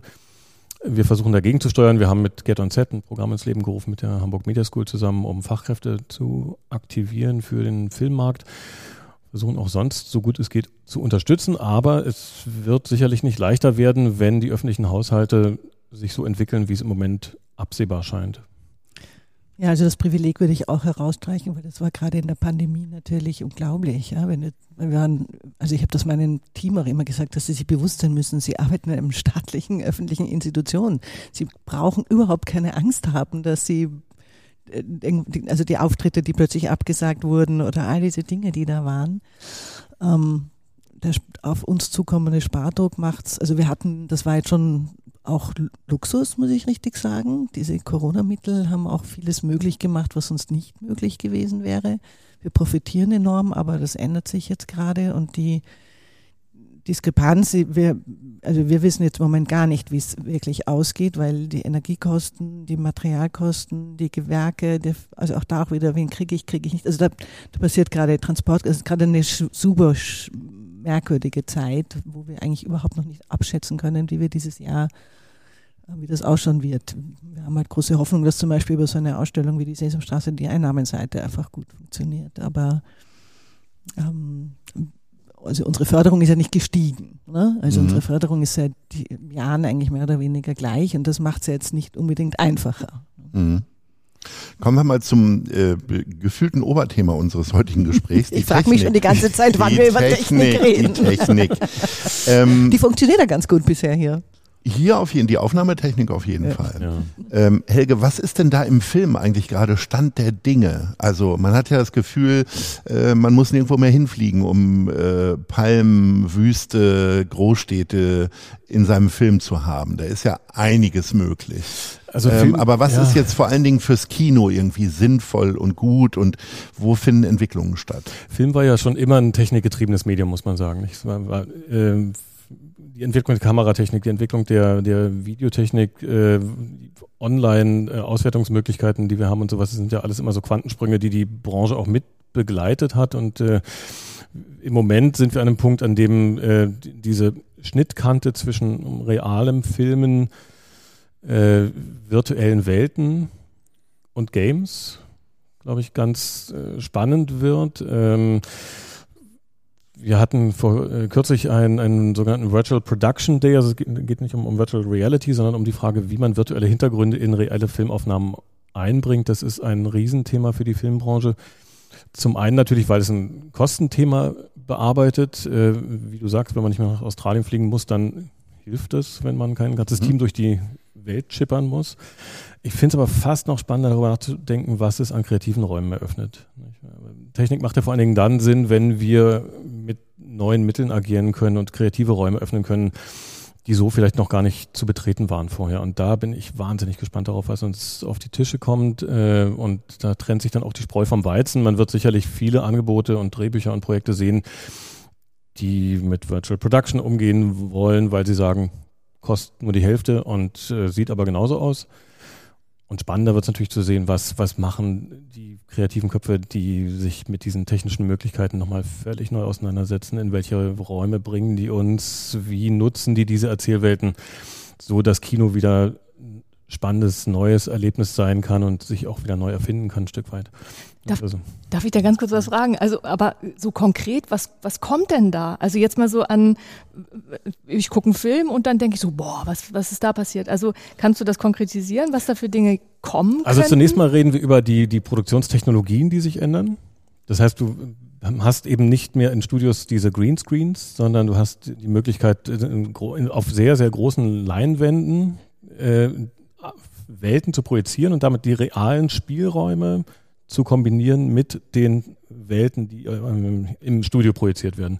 Wir versuchen dagegen zu steuern. Wir haben mit Get on Set ein Programm ins Leben gerufen mit der Hamburg Media School zusammen, um Fachkräfte zu aktivieren für den Filmmarkt versuchen auch sonst, so gut es geht, zu unterstützen. Aber es wird sicherlich nicht leichter werden, wenn die öffentlichen Haushalte sich so entwickeln, wie es im Moment absehbar scheint. Ja, also das Privileg würde ich auch herausstreichen, weil das war gerade in der Pandemie natürlich unglaublich. Ja, wenn wir waren, also ich habe das meinem Team auch immer gesagt, dass sie sich bewusst sein müssen, sie arbeiten in einem staatlichen, öffentlichen Institution. Sie brauchen überhaupt keine Angst haben, dass sie also die Auftritte, die plötzlich abgesagt wurden oder all diese Dinge, die da waren. Ähm, der auf uns zukommende Spardruck macht's, also wir hatten, das war jetzt schon auch Luxus, muss ich richtig sagen. Diese Corona-Mittel haben auch vieles möglich gemacht, was sonst nicht möglich gewesen wäre. Wir profitieren enorm, aber das ändert sich jetzt gerade und die Diskrepanz, wir, also wir wissen jetzt im Moment gar nicht, wie es wirklich ausgeht, weil die Energiekosten, die Materialkosten, die Gewerke, die, also auch da auch wieder, wen kriege ich, kriege ich nicht. Also da, da passiert gerade Transport, es ist gerade eine super merkwürdige Zeit, wo wir eigentlich überhaupt noch nicht abschätzen können, wie wir dieses Jahr, wie das ausschauen wird. Wir haben halt große Hoffnung, dass zum Beispiel über so eine Ausstellung wie die Sesamstraße die Einnahmenseite einfach gut funktioniert. Aber ähm, also unsere Förderung ist ja nicht gestiegen. Ne? Also mhm. unsere Förderung ist seit Jahren eigentlich mehr oder weniger gleich und das macht es ja jetzt nicht unbedingt einfacher. Mhm. Kommen wir mal zum äh, gefühlten Oberthema unseres heutigen Gesprächs. ich frage mich schon die ganze Zeit, wann wir über Technik, Technik reden. Die Technik. ähm, die funktioniert ja ganz gut bisher hier. Hier auf jeden die Aufnahmetechnik auf jeden Ja. Fall. Ja. Ähm, Helge, was ist denn da im Film eigentlich gerade Stand der Dinge? Also man hat ja das Gefühl, äh, man muss nirgendwo mehr hinfliegen, um äh, Palmen, Wüste, Großstädte in seinem Film zu haben. Da ist ja einiges möglich. Also ähm, Film- aber was ja. ist jetzt vor allen Dingen fürs Kino irgendwie sinnvoll und gut und wo finden Entwicklungen statt? Film war ja schon immer ein technikgetriebenes Medium, muss man sagen. nicht? War, war, ähm, die Entwicklung der Kameratechnik, die Entwicklung der, der Videotechnik, äh, Online-Auswertungsmöglichkeiten, die wir haben und sowas, das sind ja alles immer so Quantensprünge, die die Branche auch mit begleitet hat. Und äh, im Moment sind wir an einem Punkt, an dem äh, die- diese Schnittkante zwischen realem Filmen, äh, virtuellen Welten und Games, glaube ich, ganz äh, spannend wird. Ähm, wir hatten vor äh, kürzlich einen, einen sogenannten Virtual Production Day. Also es geht, geht nicht um, um Virtual Reality, sondern um die Frage, wie man virtuelle Hintergründe in reelle Filmaufnahmen einbringt. Das ist ein Riesenthema für die Filmbranche. Zum einen natürlich, weil es ein Kostenthema bearbeitet. Äh, wie du sagst, wenn man nicht mehr nach Australien fliegen muss, dann hilft es, wenn man kein ganzes Mhm. Team durch die Welt schippern muss. Ich finde es aber fast noch spannender, darüber nachzudenken, was es an kreativen Räumen eröffnet. Technik macht ja vor allen Dingen dann Sinn, wenn wir mit neuen Mitteln agieren können und kreative Räume öffnen können, die so vielleicht noch gar nicht zu betreten waren vorher. Und da bin ich wahnsinnig gespannt darauf, was uns auf die Tische kommt. Äh, und da trennt sich dann auch die Spreu vom Weizen. Man wird sicherlich viele Angebote und Drehbücher und Projekte sehen, die mit Virtual Production umgehen wollen, weil sie sagen, kostet nur die Hälfte und äh, sieht aber genauso aus. Und spannender wird es natürlich zu sehen, was, was machen die kreativen Köpfe, die sich mit diesen technischen Möglichkeiten nochmal völlig neu auseinandersetzen, in welche Räume bringen die uns, wie nutzen die diese Erzählwelten, so dass Kino wieder spannendes, neues Erlebnis sein kann und sich auch wieder neu erfinden kann, ein Stück weit. Darf- also, Darf ich da ganz kurz was fragen? Also, aber so konkret, was, was kommt denn da? Also jetzt mal so an, ich gucke einen Film und dann denke ich so, boah, was, was ist da passiert? Also kannst du das konkretisieren, was da für Dinge kommen Also könnten? zunächst mal reden wir über die, die Produktionstechnologien, die sich ändern. Das heißt, du hast eben nicht mehr in Studios diese Greenscreens, sondern du hast die Möglichkeit, auf sehr, sehr großen Leinwänden äh, Welten zu projizieren und damit die realen Spielräume zu kombinieren mit den Welten, die ähm, im Studio projiziert werden.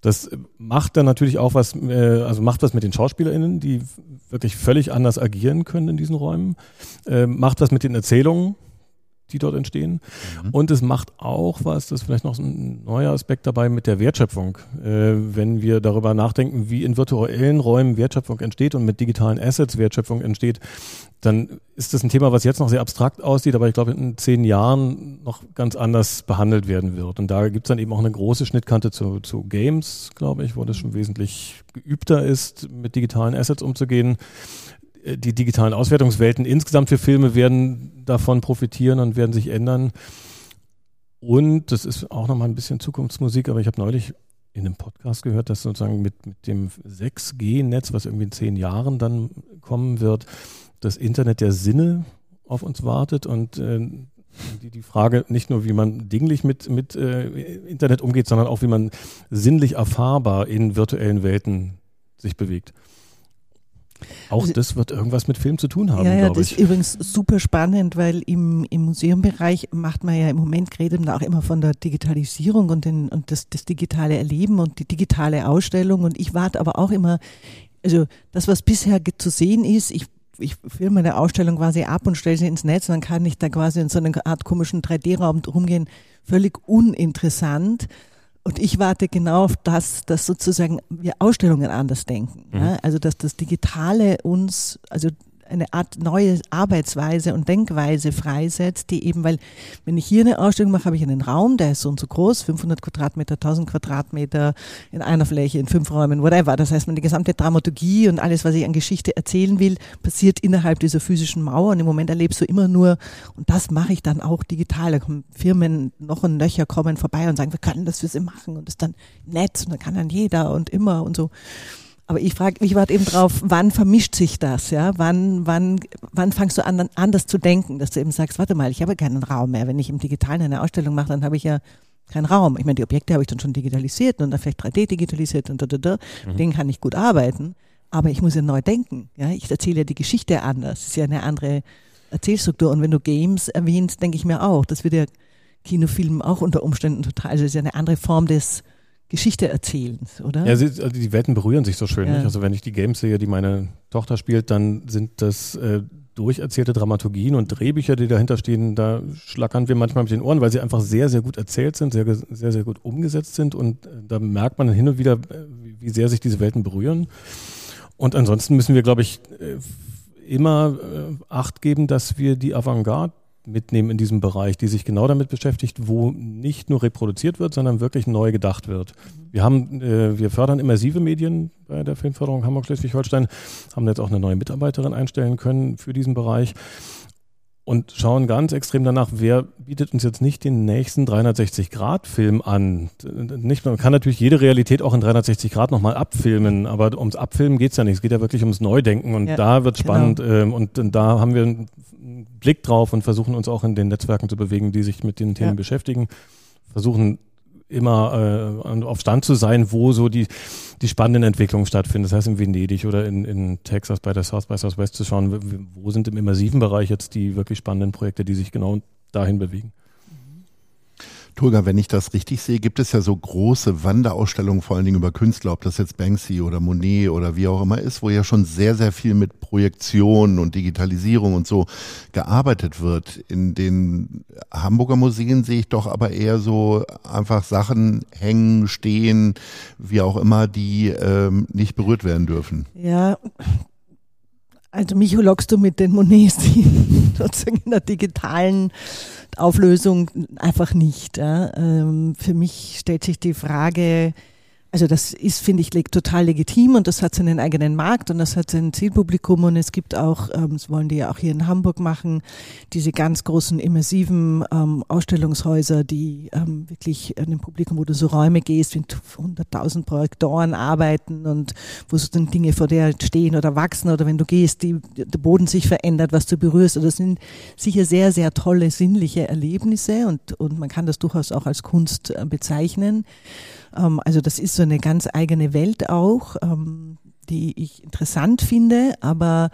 Das macht dann natürlich auch was, äh, also macht was mit den SchauspielerInnen, die wirklich völlig anders agieren können in diesen Räumen, äh, macht was mit den Erzählungen, die dort entstehen. Und es macht auch was, das ist vielleicht noch ein neuer Aspekt dabei mit der Wertschöpfung. Äh, wenn wir darüber nachdenken, wie in virtuellen Räumen Wertschöpfung entsteht und mit digitalen Assets Wertschöpfung entsteht, dann ist das ein Thema, was jetzt noch sehr abstrakt aussieht, aber ich glaube in zehn Jahren noch ganz anders behandelt werden wird. Und da gibt es dann eben auch eine große Schnittkante zu, zu Games, glaube ich, wo das schon wesentlich geübter ist, mit digitalen Assets umzugehen. Äh, Die digitalen Auswertungswelten insgesamt für Filme werden davon profitieren und werden sich ändern. Und das ist auch nochmal ein bisschen Zukunftsmusik, aber ich habe neulich in einem Podcast gehört, dass sozusagen mit, mit dem 6G-Netz, was irgendwie in zehn Jahren dann kommen wird, das Internet der Sinne auf uns wartet und äh, die, die Frage nicht nur, wie man dinglich mit, mit äh, Internet umgeht, sondern auch, wie man sinnlich erfahrbar in virtuellen Welten sich bewegt. Auch Also- das wird irgendwas mit Film zu tun haben, ja, ja, glaube das ich. ist übrigens super spannend, weil im, im Museumbereich macht man ja im Moment, redet man auch immer von der Digitalisierung und, den, und das, das digitale Erleben und die digitale Ausstellung. Und ich warte aber auch immer, also das, was bisher zu sehen ist, ich ich filme eine Ausstellung quasi ab und stelle sie ins Netz und dann kann ich da quasi in so einer Art komischen 3D-Raum rumgehen. Völlig uninteressant. Und ich warte genau auf das, dass sozusagen wir Ausstellungen anders denken. Mhm. Ja? Also dass das Digitale uns, also eine Art neue Arbeitsweise und Denkweise freisetzt, die eben, weil wenn ich hier eine Ausstellung mache, habe ich einen Raum, der ist so und so groß, 500 Quadratmeter, 1000 Quadratmeter in einer Fläche, in fünf Räumen, whatever. Das heißt, meine gesamte Dramaturgie und alles, was ich an Geschichte erzählen will, passiert innerhalb dieser physischen Mauer und im Moment erlebst du immer nur, und das mache ich dann auch digital, da kommen Firmen noch und nöcher kommen vorbei und sagen, wir können das für sie machen und das ist dann nett und dann kann dann jeder und immer und so. Aber ich frage, ich warte eben drauf, wann vermischt sich das, ja? Wann, wann, wann fangst du an, anders zu denken, dass du eben sagst, warte mal, ich habe keinen Raum mehr. Wenn ich im Digitalen eine Ausstellung mache, dann habe ich ja keinen Raum. Ich meine, die Objekte habe ich dann schon digitalisiert und dann vielleicht 3D digitalisiert und da, da, da. Mhm. Den kann ich gut arbeiten. aber ich muss ja neu denken. Ja, ich erzähle ja die Geschichte anders. Es ist ja eine andere Erzählstruktur. Und wenn du Games erwähnst, denke ich mir auch, das wird ja Kinofilmen auch unter Umständen total, also es ist ja eine andere Form des Geschichte erzählens, oder? Ja, sie, also die Welten berühren sich so schön. Ja. Also wenn ich die Games sehe, die meine Tochter spielt, dann sind das äh, durcherzählte Dramaturgien und Drehbücher, die dahinter stehen, da schlackern wir manchmal mit den Ohren, weil sie einfach sehr, sehr gut erzählt sind, sehr, sehr, sehr gut umgesetzt sind und äh, da merkt man hin und wieder, äh, wie sehr sich diese Welten berühren. Und ansonsten müssen wir, glaube ich, äh, immer Acht geben, dass wir die Avantgarde mitnehmen in diesem Bereich, die sich genau damit beschäftigt, wo nicht nur reproduziert wird, sondern wirklich neu gedacht wird. Wir haben, äh, wir fördern immersive Medien bei der Filmförderung Hamburg-Schleswig-Holstein, haben jetzt auch eine neue Mitarbeiterin einstellen können für diesen Bereich und schauen ganz extrem danach, wer bietet uns jetzt nicht den nächsten 360-Grad-Film an. Nicht, man kann natürlich jede Realität auch in 360 Grad nochmal abfilmen, aber ums Abfilmen geht's ja nicht. Es geht ja wirklich ums Neudenken und ja, da wird genau. spannend und, und da haben wir einen Blick drauf und versuchen uns auch in den Netzwerken zu bewegen, die sich mit den Themen ja. beschäftigen. Versuchen immer äh, auf Stand zu sein, wo so die, die spannenden Entwicklungen stattfinden. Das heißt in Venedig oder in, in Texas bei der South by Southwest zu schauen, wo sind im immersiven Bereich jetzt die wirklich spannenden Projekte, die sich genau dahin bewegen. Tulga, wenn ich das richtig sehe, gibt es ja so große Wanderausstellungen, vor allen Dingen über Künstler, ob das jetzt Banksy oder Monet oder wie auch immer ist, wo ja schon sehr, sehr viel mit Projektion und Digitalisierung und so gearbeitet wird. In den Hamburger Museen sehe ich doch aber eher so einfach Sachen hängen, stehen, wie auch immer, die ähm, nicht berührt werden dürfen. Ja, also mich lockst du mit den Monets, die sozusagen in der digitalen Auflösung einfach nicht. Ja. Ähm, für mich stellt sich die Frage, also das ist, finde ich, total legitim und das hat seinen eigenen Markt und das hat sein Zielpublikum und es gibt auch, ähm, das wollen die ja auch hier in Hamburg machen, diese ganz großen immersiven ähm, Ausstellungshäuser, die ähm, wirklich dem Publikum, wo du so Räume gehst, mit 100.000 Projektoren arbeiten und wo so dann Dinge vor dir stehen oder wachsen oder wenn du gehst, die, der Boden sich verändert, was du berührst. Also das sind sicher sehr, sehr tolle sinnliche Erlebnisse und, und man kann das durchaus auch als Kunst äh, bezeichnen. Ähm, also das ist so eine ganz eigene Welt auch, ähm, die ich interessant finde, aber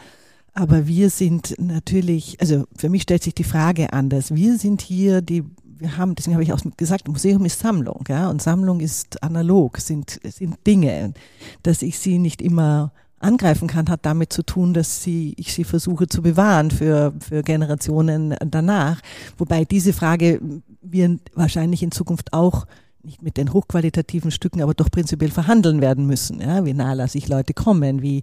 aber wir sind natürlich, also für mich stellt sich die Frage anders. Wir sind hier die wir haben, deswegen habe ich auch gesagt, Museum ist Sammlung, ja, und Sammlung ist analog, sind, sind Dinge. Dass ich sie nicht immer angreifen kann, hat damit zu tun, dass sie, ich sie versuche zu bewahren für, für Generationen danach. Wobei diese Frage wir wahrscheinlich in Zukunft auch nicht mit den hochqualitativen Stücken, aber doch prinzipiell verhandeln werden müssen. Ja? Wie nah lasse ich Leute kommen? Wie,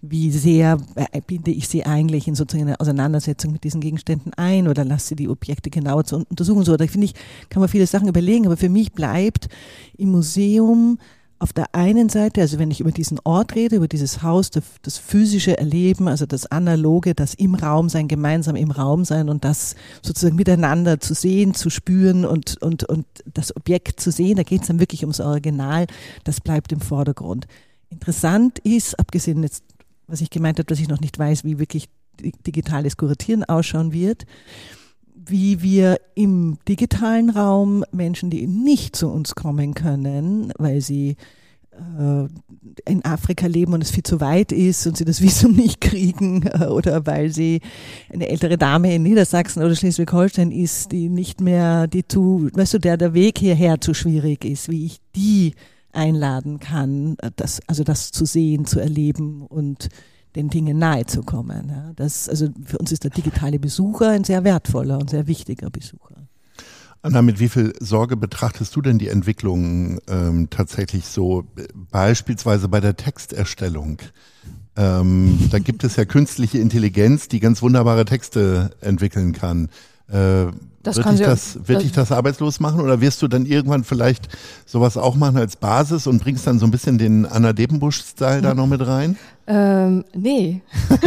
wie sehr äh, binde ich sie eigentlich in sozusagen eine Auseinandersetzung mit diesen Gegenständen ein oder lasse sie die Objekte genauer zu untersuchen? So, da finde ich, kann man viele Sachen überlegen, aber für mich bleibt im Museum auf der einen Seite, also wenn ich über diesen Ort rede, über dieses Haus, das, physische Erleben, also das Analoge, das im Raum sein, gemeinsam im Raum sein und das sozusagen miteinander zu sehen, zu spüren und, und, und das Objekt zu sehen, da geht es dann wirklich ums Original, das bleibt im Vordergrund. Interessant ist, abgesehen jetzt, was ich gemeint habe, dass ich noch nicht weiß, wie wirklich digitales Kuratieren ausschauen wird, wie wir im digitalen Raum Menschen, die nicht zu uns kommen können, weil sie äh, in Afrika leben und es viel zu weit ist und sie das Visum nicht kriegen äh, oder weil sie eine ältere Dame in Niedersachsen oder Schleswig-Holstein ist, die nicht mehr, die zu, weißt du, der der Weg hierher zu schwierig ist, wie ich die einladen kann, äh, das, also das zu sehen, zu erleben und den Dingen nahe zu kommen. Ja. Das, also für uns ist der digitale Besucher ein sehr wertvoller und sehr wichtiger Besucher. Anna, mit wie viel Sorge betrachtest du denn die Entwicklungen ähm, tatsächlich so, beispielsweise bei der Texterstellung? Ähm, da gibt es ja künstliche Intelligenz, die ganz wunderbare Texte entwickeln kann. Äh, das wird, dich das, wird das, dich das arbeitslos machen oder wirst du dann irgendwann vielleicht sowas auch machen als Basis und bringst dann so ein bisschen den Anna Debenbusch-Style da noch mit rein? Ähm, nee.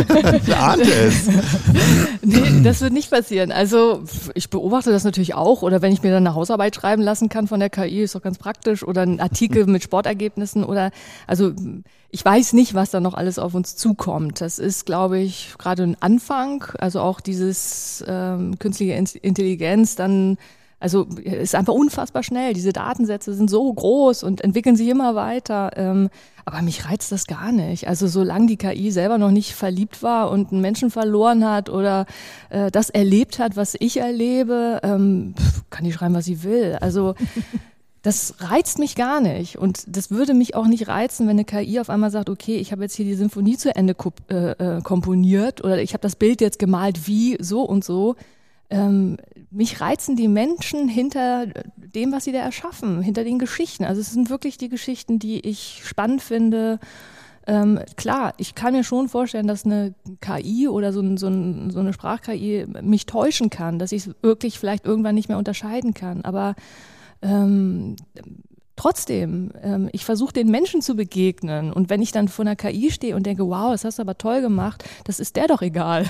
ich ahnte es. nee, das wird nicht passieren. Also ich beobachte das natürlich auch oder wenn ich mir dann eine Hausarbeit schreiben lassen kann von der KI, ist doch ganz praktisch oder ein Artikel mit Sportergebnissen oder also ich weiß nicht, was da noch alles auf uns zukommt. Das ist, glaube ich, gerade ein Anfang. Also auch dieses ähm, künstliche Intelligenz dann Also ist einfach unfassbar schnell. Diese Datensätze sind so groß und entwickeln sich immer weiter. Ähm, aber mich reizt das gar nicht. Also solange die KI selber noch nicht verliebt war und einen Menschen verloren hat oder äh, das erlebt hat, was ich erlebe, ähm, kann die schreiben, was sie will. Also das reizt mich gar nicht. Und das würde mich auch nicht reizen, wenn eine KI auf einmal sagt, okay, ich habe jetzt hier die Symphonie zu Ende äh, äh, komponiert oder ich habe das Bild jetzt gemalt wie so und so. Ähm, mich reizen die Menschen hinter dem, was sie da erschaffen, hinter den Geschichten. Also es sind wirklich die Geschichten, die ich spannend finde. Ähm, klar, ich kann mir schon vorstellen, dass eine KI oder so, ein, so, ein, so eine Sprach-KI mich täuschen kann, dass ich es wirklich vielleicht irgendwann nicht mehr unterscheiden kann. Aber ähm, trotzdem, ähm, ich versuche den Menschen zu begegnen. Und wenn ich dann vor einer KI stehe und denke, wow, das hast du aber toll gemacht, das ist der doch egal.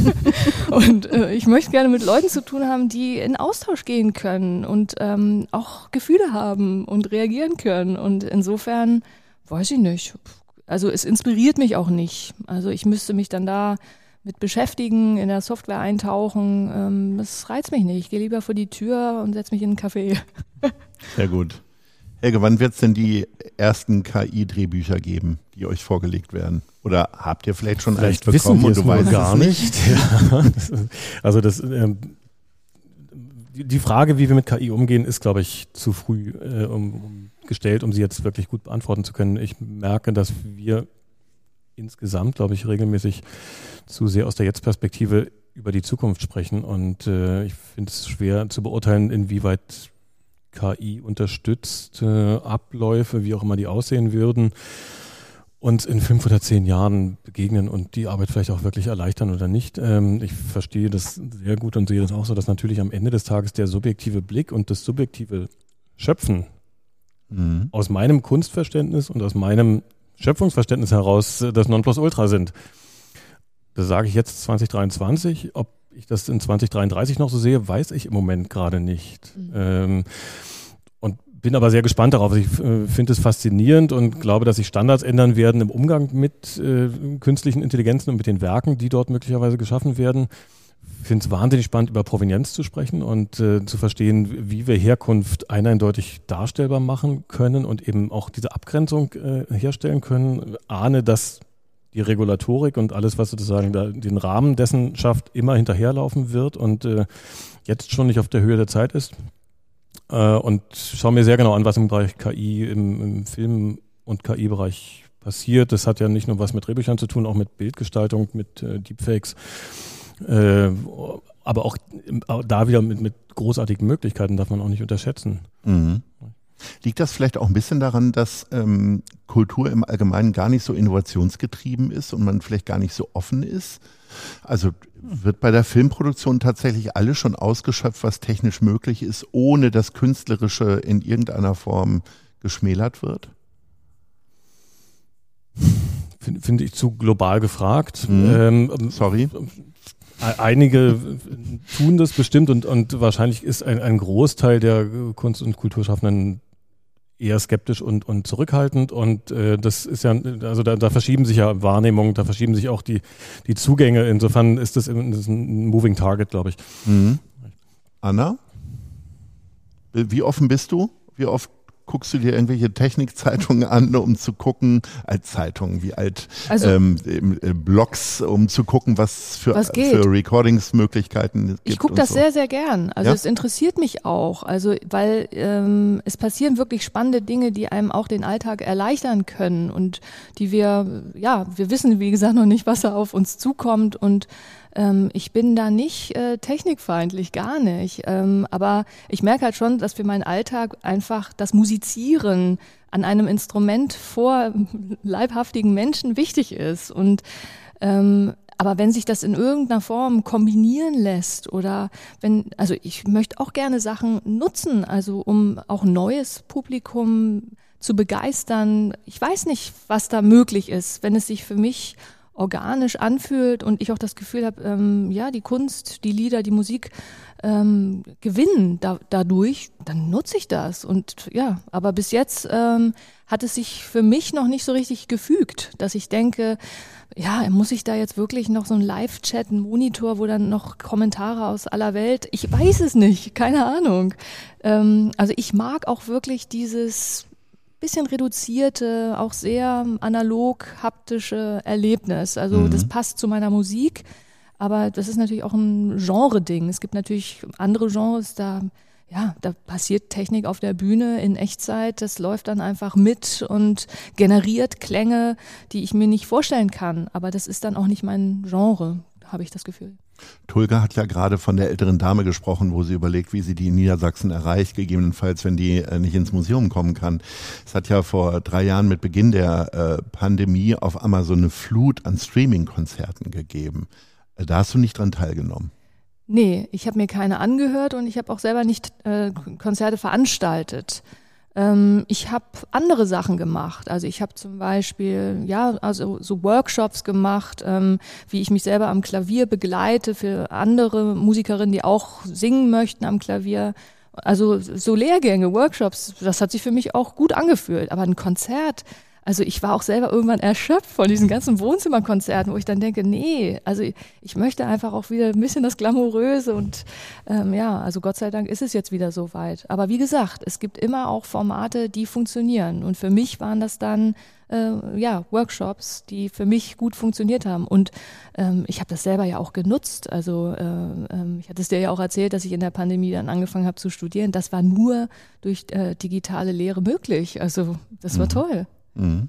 und äh, ich möchte gerne mit Leuten zu tun haben, die in Austausch gehen können und ähm, auch Gefühle haben und reagieren können. Und insofern, weiß ich nicht. Also es inspiriert mich auch nicht. Also ich müsste mich dann da mit beschäftigen, in der Software eintauchen, ähm, das reizt mich nicht. Ich gehe lieber vor die Tür und setze mich in einen Café. Sehr gut. Helge, wann wird es denn die ersten KI-Drehbücher geben, die euch vorgelegt werden? Oder habt ihr vielleicht schon vielleicht eins bekommen und du weißt gar nicht? Ja. also das, ähm, die Frage, wie wir mit KI umgehen, ist, glaube ich, zu früh äh, um, um gestellt, um sie jetzt wirklich gut beantworten zu können. Ich merke, dass wir insgesamt, glaube ich, regelmäßig zu sehr aus der Jetzt-Perspektive über die Zukunft sprechen. Und äh, ich finde es schwer zu beurteilen, inwieweit KI unterstützt, äh, Abläufe, wie auch immer die aussehen würden, uns in fünf oder zehn Jahren begegnen und die Arbeit vielleicht auch wirklich erleichtern oder nicht. Ähm, ich verstehe das sehr gut und sehe das auch so, dass natürlich am Ende des Tages der subjektive Blick und das subjektive Schöpfen mhm. aus meinem Kunstverständnis und aus meinem Schöpfungsverständnis heraus äh, das Nonplusultra sind. Das sage ich jetzt 2023. Ob ich das in 2033 noch so sehe, weiß ich im Moment gerade nicht. Mhm. Ähm, und bin aber sehr gespannt darauf. Ich äh, finde es faszinierend und glaube, dass sich Standards ändern werden im Umgang mit äh, künstlichen Intelligenzen und mit den Werken, die dort möglicherweise geschaffen werden. Ich finde es wahnsinnig spannend, über Provenienz zu sprechen und äh, zu verstehen, wie wir Herkunft eindeutig darstellbar machen können und eben auch diese Abgrenzung äh, herstellen können. Ahne, dass die Regulatorik und alles, was sozusagen da den Rahmen dessen schafft, immer hinterherlaufen wird und äh, jetzt schon nicht auf der Höhe der Zeit ist. Äh, und schaue mir sehr genau an, was im Bereich KI, im, im Film- und KI-Bereich passiert. Das hat ja nicht nur was mit Drehbüchern zu tun, auch mit Bildgestaltung, mit äh, Deepfakes. Äh, aber auch da wieder mit, mit großartigen Möglichkeiten darf man auch nicht unterschätzen. Mhm. Liegt das vielleicht auch ein bisschen daran, dass ähm, Kultur im Allgemeinen gar nicht so innovationsgetrieben ist und man vielleicht gar nicht so offen ist? Also wird bei der Filmproduktion tatsächlich alles schon ausgeschöpft, was technisch möglich ist, ohne dass Künstlerische in irgendeiner Form geschmälert wird? Finde find ich zu global gefragt. Mhm. Ähm, Sorry. Einige tun das bestimmt und, und wahrscheinlich ist ein, ein Großteil der Kunst- und Kulturschaffenden eher skeptisch und, und zurückhaltend und äh, das ist ja, also da, da verschieben sich ja Wahrnehmungen, da verschieben sich auch die, die Zugänge. Insofern ist das, das ist ein Moving Target, glaube ich. Mhm. Anna? Wie offen bist du? Wie oft guckst du dir irgendwelche Technikzeitungen an, um zu gucken, als Zeitungen, wie alt also, ähm, äh, Blogs, um zu gucken, was für, was für Recordings-Möglichkeiten gibt. Ich gucke das so. sehr, sehr gern. Also ja? es interessiert mich auch. Also weil ähm, es passieren wirklich spannende Dinge, die einem auch den Alltag erleichtern können und die wir, ja, wir wissen, wie gesagt, noch nicht, was da auf uns zukommt und ähm, ich bin da nicht äh, technikfeindlich, gar nicht. Ähm, aber ich merke halt schon, dass für meinen Alltag einfach das Musizieren an einem Instrument vor leibhaftigen Menschen wichtig ist. Und ähm, aber wenn sich das in irgendeiner Form kombinieren lässt oder wenn, also ich möchte auch gerne Sachen nutzen, also um auch neues Publikum zu begeistern. Ich weiß nicht, was da möglich ist, wenn es sich für mich organisch anfühlt und ich auch das Gefühl habe, ähm, ja, die Kunst, die Lieder, die Musik ähm, gewinnen da, dadurch, dann nutze ich das. Und ja, aber bis jetzt ähm, hat es sich für mich noch nicht so richtig gefügt, dass ich denke, ja, muss ich da jetzt wirklich noch so ein Live-Chat, ein Monitor, wo dann noch Kommentare aus aller Welt? Ich weiß es nicht, keine Ahnung. Ähm, also ich mag auch wirklich dieses bisschen reduzierte, auch sehr analog haptische Erlebnis. Also mhm. das passt zu meiner Musik, aber das ist natürlich auch ein Genre-Ding. Es gibt natürlich andere Genres, da ja, da passiert Technik auf der Bühne in Echtzeit, das läuft dann einfach mit und generiert Klänge, die ich mir nicht vorstellen kann. Aber das ist dann auch nicht mein Genre, habe ich das Gefühl. Tulga hat ja gerade von der älteren Dame gesprochen, wo sie überlegt, wie sie die in Niedersachsen erreicht, gegebenenfalls, wenn die äh, nicht ins Museum kommen kann. Es hat ja vor drei Jahren mit Beginn der äh, Pandemie auf so eine Flut an Streaming-Konzerten gegeben. Äh, da hast du nicht dran teilgenommen. Nee, ich habe mir keine angehört und ich habe auch selber nicht äh, Konzerte veranstaltet. Ähm, ich habe andere Sachen gemacht. Also ich habe zum Beispiel ja also so Workshops gemacht, ähm, wie ich mich selber am Klavier begleite für andere Musikerinnen, die auch singen möchten am Klavier. Also so Lehrgänge, Workshops, das hat sich für mich auch gut angefühlt. Aber ein Konzert, also ich war auch selber irgendwann erschöpft von diesen ganzen Wohnzimmerkonzerten, wo ich dann denke, nee, also ich möchte einfach auch wieder ein bisschen das Glamouröse und ähm, ja, also Gott sei Dank ist es jetzt wieder so weit. Aber wie gesagt, es gibt immer auch Formate, die funktionieren und für mich waren das dann äh, ja Workshops, die für mich gut funktioniert haben und ähm, ich habe das selber ja auch genutzt. Also äh, äh, ich hatte es dir ja auch erzählt, dass ich in der Pandemie dann angefangen habe zu studieren. Das war nur durch äh, digitale Lehre möglich. Also das war mhm. toll. Mhm.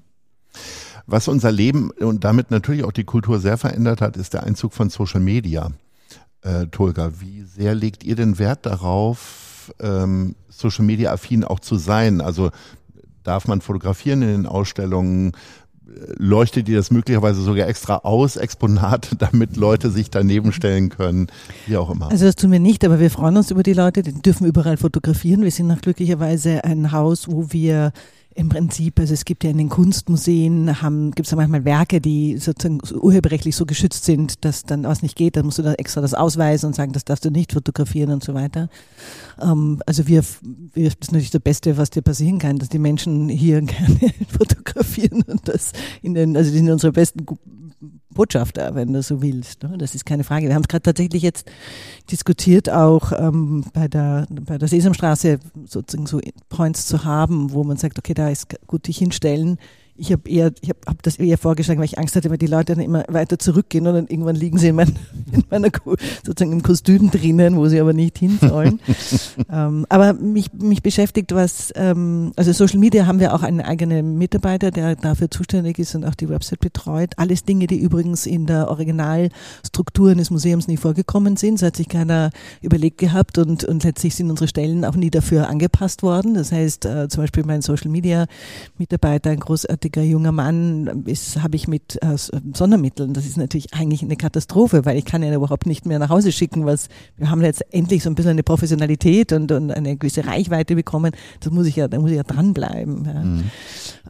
Was unser Leben und damit natürlich auch die Kultur sehr verändert hat, ist der Einzug von Social Media. Äh, Tolga, wie sehr legt ihr den Wert darauf, ähm, Social Media affin auch zu sein? Also darf man fotografieren in den Ausstellungen? Leuchtet ihr das möglicherweise sogar extra aus, Exponate, damit Leute sich daneben stellen können, wie auch immer? Also das tun wir nicht, aber wir freuen uns über die Leute, die dürfen überall fotografieren. Wir sind nach glücklicherweise ein Haus, wo wir im Prinzip, also es gibt ja in den Kunstmuseen, gibt es ja manchmal Werke, die sozusagen urheberrechtlich so geschützt sind, dass dann was nicht geht, dann musst du da extra das ausweisen und sagen, das darfst du nicht fotografieren und so weiter. Ähm, also wir, wir, das ist natürlich das Beste, was dir passieren kann, dass die Menschen hier gerne fotografieren und das in den, also die sind unsere besten Botschafter, wenn du so willst. Ne? Das ist keine Frage. Wir haben es gerade tatsächlich jetzt diskutiert, auch ähm, bei, der, bei der Sesamstraße sozusagen so Points zu haben, wo man sagt, okay, da ist gut dich hinstellen ich habe eher, ich habe hab das eher vorgeschlagen, weil ich Angst hatte, weil die Leute dann immer weiter zurückgehen und dann irgendwann liegen sie in, mein, in meiner sozusagen im Kostüm drinnen, wo sie aber nicht hin sollen. ähm, aber mich, mich beschäftigt was, ähm, also Social Media haben wir auch einen eigenen Mitarbeiter, der dafür zuständig ist und auch die Website betreut. Alles Dinge, die übrigens in der Originalstruktur eines Museums nie vorgekommen sind. So hat sich keiner überlegt gehabt und, und letztlich sind unsere Stellen auch nie dafür angepasst worden. Das heißt, äh, zum Beispiel mein Social Media Mitarbeiter, ein großartiger großartiger junger Mann ist, habe ich mit äh, Sondermitteln. Das ist natürlich eigentlich eine Katastrophe, weil ich kann ihn überhaupt nicht mehr nach Hause schicken, was wir haben jetzt endlich so ein bisschen eine Professionalität und, und eine gewisse Reichweite bekommen. Das muss ich ja, da muss ich ja dranbleiben. Ja. Mhm.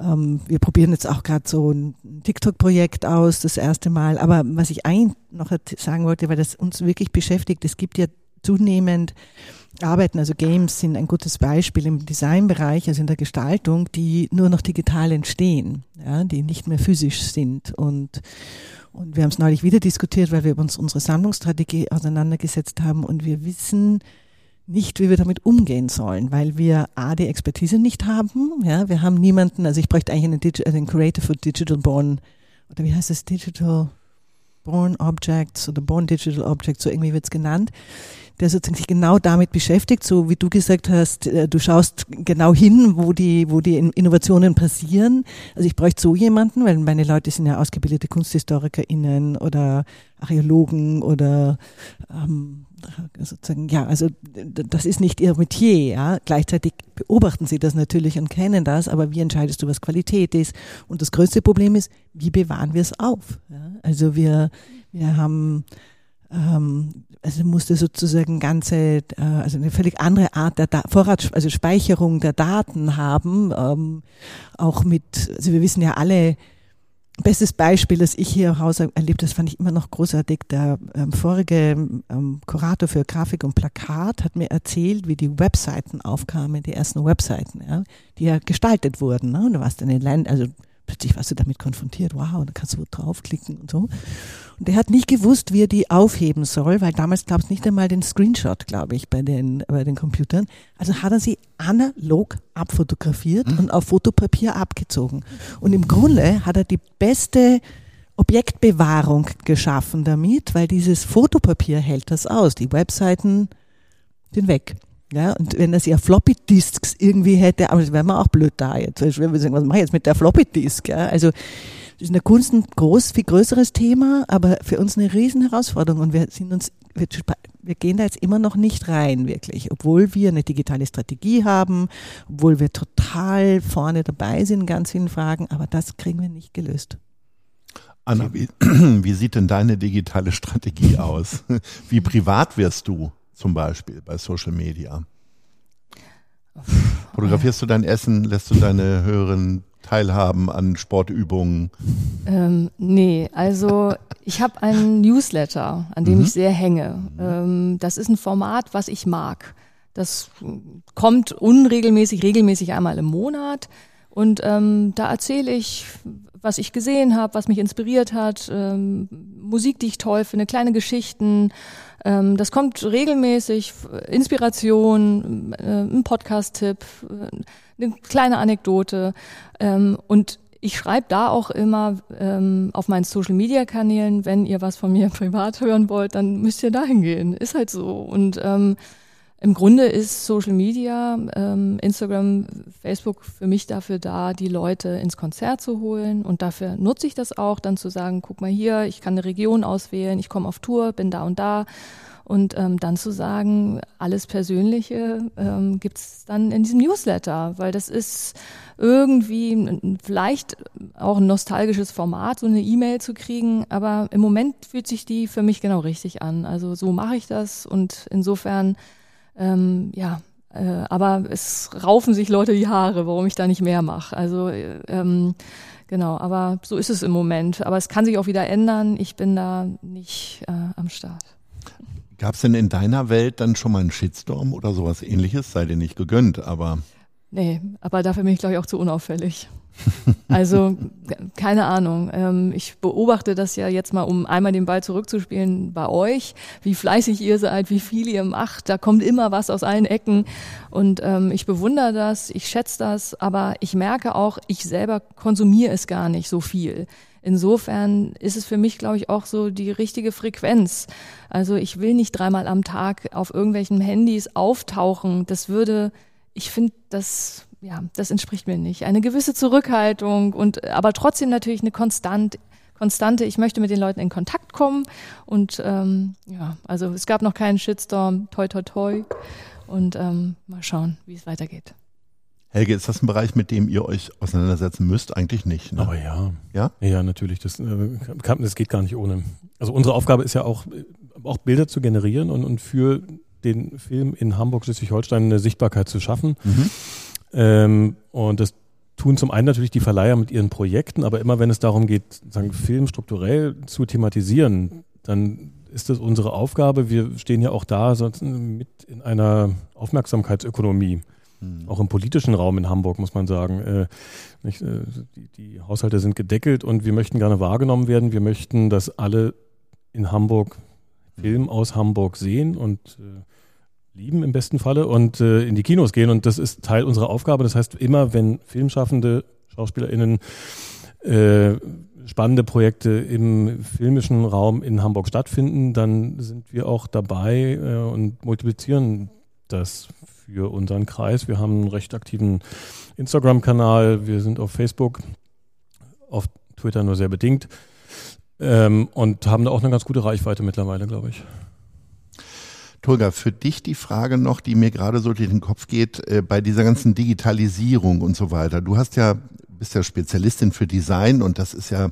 Ähm, wir probieren jetzt auch gerade so ein TikTok-Projekt aus, das erste Mal. Aber was ich eigentlich noch sagen wollte, weil das uns wirklich beschäftigt, es gibt ja zunehmend Arbeiten, also Games sind ein gutes Beispiel im Designbereich, also in der Gestaltung, die nur noch digital entstehen, ja, die nicht mehr physisch sind. Und, und wir haben es neulich wieder diskutiert, weil wir uns unsere Sammlungsstrategie auseinandergesetzt haben und wir wissen nicht, wie wir damit umgehen sollen, weil wir A, die Expertise nicht haben, ja, wir haben niemanden, also ich bräuchte eigentlich einen, Digi einen Creator for Digital Born, oder wie heißt das, Digital Born Objects oder Born Digital Objects, so irgendwie wird's genannt, der sozusagen sich genau damit beschäftigt, so wie du gesagt hast, äh, du schaust genau hin, wo die, wo die Innovationen passieren. Also ich bräuchte so jemanden, weil meine Leute sind ja ausgebildete KunsthistorikerInnen oder Archäologen oder ähm, sozusagen, ja, also das ist nicht ihr Metier, ja. Gleichzeitig beobachten sie das natürlich und kennen das, aber wie entscheidest du, was Qualität ist? Und das größte Problem ist, wie bewahren wir es auf? Ja? Also wir, wir haben ähm, also musste sozusagen ganze, äh, also eine völlig andere Art der da Vorrats, also Speicherung der Daten haben, ähm, auch mit, also wir wissen ja alle, Bestes Beispiel, das ich hier im Haus erlebt, das fand ich immer noch großartig. Der ähm, vorige ähm, Kurator für Grafik und Plakat hat mir erzählt, wie die Webseiten aufkamen, die ersten Webseiten, ja, die ja gestaltet wurden. Ne? Und du warst in den Ländern, also plötzlich warst du damit konfrontiert, wow, da kannst du draufklicken und so. Und er hat nicht gewusst, wie er die aufheben soll, weil damals gab es nicht einmal den Screenshot, glaube ich, bei den, bei den Computern. Also hat er sie analog abfotografiert mhm. und auf Fotopapier abgezogen. Und im Grunde hat er die beste Objektbewahrung geschaffen damit, weil dieses Fotopapier hält das aus. Die Webseiten sind weg. Ja, und wenn sie auf Floppy Disks irgendwie hätte, aber das wäre mir auch blöd da jetzt. Ich würde sagen, was mache ich jetzt mit der Floppy Disk? Ja, also, das ist in der Kunst ein groß, viel größeres Thema, aber für uns eine riesen Herausforderung und wir sind uns, wir, wir gehen da jetzt immer noch nicht rein, wirklich, obwohl wir eine digitale Strategie haben, obwohl wir total vorne dabei sind in ganz vielen Fragen, aber das kriegen wir nicht gelöst. Anna, wie, wie sieht denn deine digitale Strategie aus? Wie privat wirst du? Zum Beispiel bei Social Media? Fotografierst du dein Essen? Lässt du deine Hörerinnen teilhaben an Sportübungen? Ähm, nee, also ich habe einen Newsletter, an dem mhm. ich sehr hänge. Ähm, das ist ein Format, was ich mag. Das kommt unregelmäßig, regelmäßig einmal im Monat. Und ähm, da erzähle ich, was ich gesehen habe, was mich inspiriert hat, ähm, Musik, die ich toll finde, kleine Geschichten. Ähm, das kommt regelmäßig, Inspiration, äh, ein Podcast-Tipp, äh, eine kleine Anekdote. Ähm, und ich schreibe da auch immer ähm, auf meinen Social-Media-Kanälen, wenn ihr was von mir privat hören wollt, dann müsst ihr dahin gehen. Ist halt so. Und ähm, im Grunde ist Social Media, ähm, Instagram, Facebook für mich dafür da, die Leute ins Konzert zu holen. Und dafür nutze ich das auch, dann zu sagen, guck mal hier, ich kann eine Region auswählen, ich komme auf Tour, bin da und da. Und ähm, dann zu sagen, alles Persönliche ähm, gibt dann in diesem Newsletter, weil das ist irgendwie vielleicht auch ein nostalgisches Format, so eine E-Mail zu kriegen, aber im Moment fühlt sich die für mich genau richtig an. Also so mache ich das und insofern ähm, ja, äh, aber es raufen sich Leute die Haare, warum ich da nicht mehr mache. Also ähm, genau, aber so ist es im Moment. Aber es kann sich auch wieder ändern. Ich bin da nicht äh, am Start. Gab es denn in deiner Welt dann schon mal einen Shitstorm oder sowas ähnliches? Sei dir nicht gegönnt, aber. Nee, aber dafür bin ich, glaube ich, auch zu unauffällig. Also keine Ahnung. Ähm, ich beobachte das ja jetzt mal, um einmal den Ball zurückzuspielen bei euch, wie fleißig ihr seid, wie viel ihr macht. Da kommt immer was aus allen Ecken und ähm, ich bewundere das, ich schätze das, aber ich merke auch, ich selber konsumiere es gar nicht so viel. Insofern ist es für mich, glaube ich, auch so die richtige Frequenz. Also ich will nicht dreimal am Tag auf irgendwelchen Handys auftauchen. Das würde, ich finde, das ja, das entspricht mir nicht. Eine gewisse Zurückhaltung und aber trotzdem natürlich eine konstant, konstante, ich möchte mit den Leuten in Kontakt kommen. Und ähm, ja, also es gab noch keinen Shitstorm, toi toi toi. Und ähm, mal schauen, wie es weitergeht. Helge, ist das ein Bereich, mit dem ihr euch auseinandersetzen müsst? Eigentlich nicht. Ne? Aber ja. Ja? Ja, natürlich. Das, äh, das geht gar nicht ohne. Also unsere Aufgabe ist ja auch, auch Bilder zu generieren und, und für den Film in Hamburg, Schleswig-Holstein eine Sichtbarkeit zu schaffen. Mhm. Ähm, und das tun zum einen natürlich die Verleiher mit ihren Projekten, aber immer wenn es darum geht, sagen, Film strukturell zu thematisieren, dann ist das unsere Aufgabe. Wir stehen ja auch da mit in einer Aufmerksamkeitsökonomie. Mhm. Auch im politischen Raum in Hamburg muss man sagen. Äh, nicht, äh, die, die Haushalte sind gedeckelt und wir möchten gerne wahrgenommen werden. Wir möchten, dass alle in Hamburg Film aus Hamburg sehen und äh, lieben im besten Falle und äh, in die Kinos gehen. Und das ist Teil unserer Aufgabe. Das heißt, immer wenn Filmschaffende, SchauspielerInnen äh, spannende Projekte im filmischen Raum in Hamburg stattfinden, dann sind wir auch dabei äh, und multiplizieren das für unseren Kreis. Wir haben einen recht aktiven Instagram-Kanal, wir sind auf Facebook, auf Twitter nur sehr bedingt ähm, und haben da auch eine ganz gute Reichweite mittlerweile, glaube ich. Tulga, für dich die Frage noch, die mir gerade so durch den Kopf geht, äh, bei dieser ganzen Digitalisierung und so weiter. Du hast ja, bist ja Spezialistin für Design und das ist ja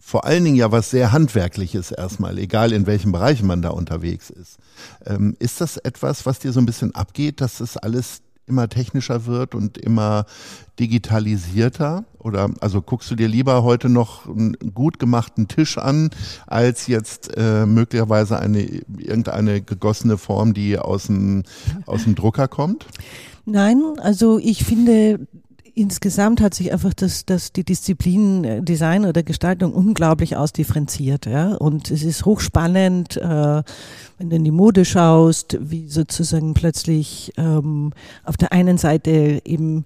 vor allen Dingen ja was sehr Handwerkliches erstmal, egal in welchem Bereich man da unterwegs ist. Ähm, ist das etwas, was dir so ein bisschen abgeht, dass das alles immer technischer wird und immer digitalisierter? Oder also guckst du dir lieber heute noch einen gut gemachten Tisch an, als jetzt äh, möglicherweise eine irgendeine gegossene Form, die aus dem, aus dem Drucker kommt? Nein, also ich finde, insgesamt hat sich einfach das, das die Disziplin äh, Design oder Gestaltung unglaublich ausdifferenziert, ja. Und es ist hochspannend, äh, wenn du in die Mode schaust, wie sozusagen plötzlich ähm, auf der einen Seite eben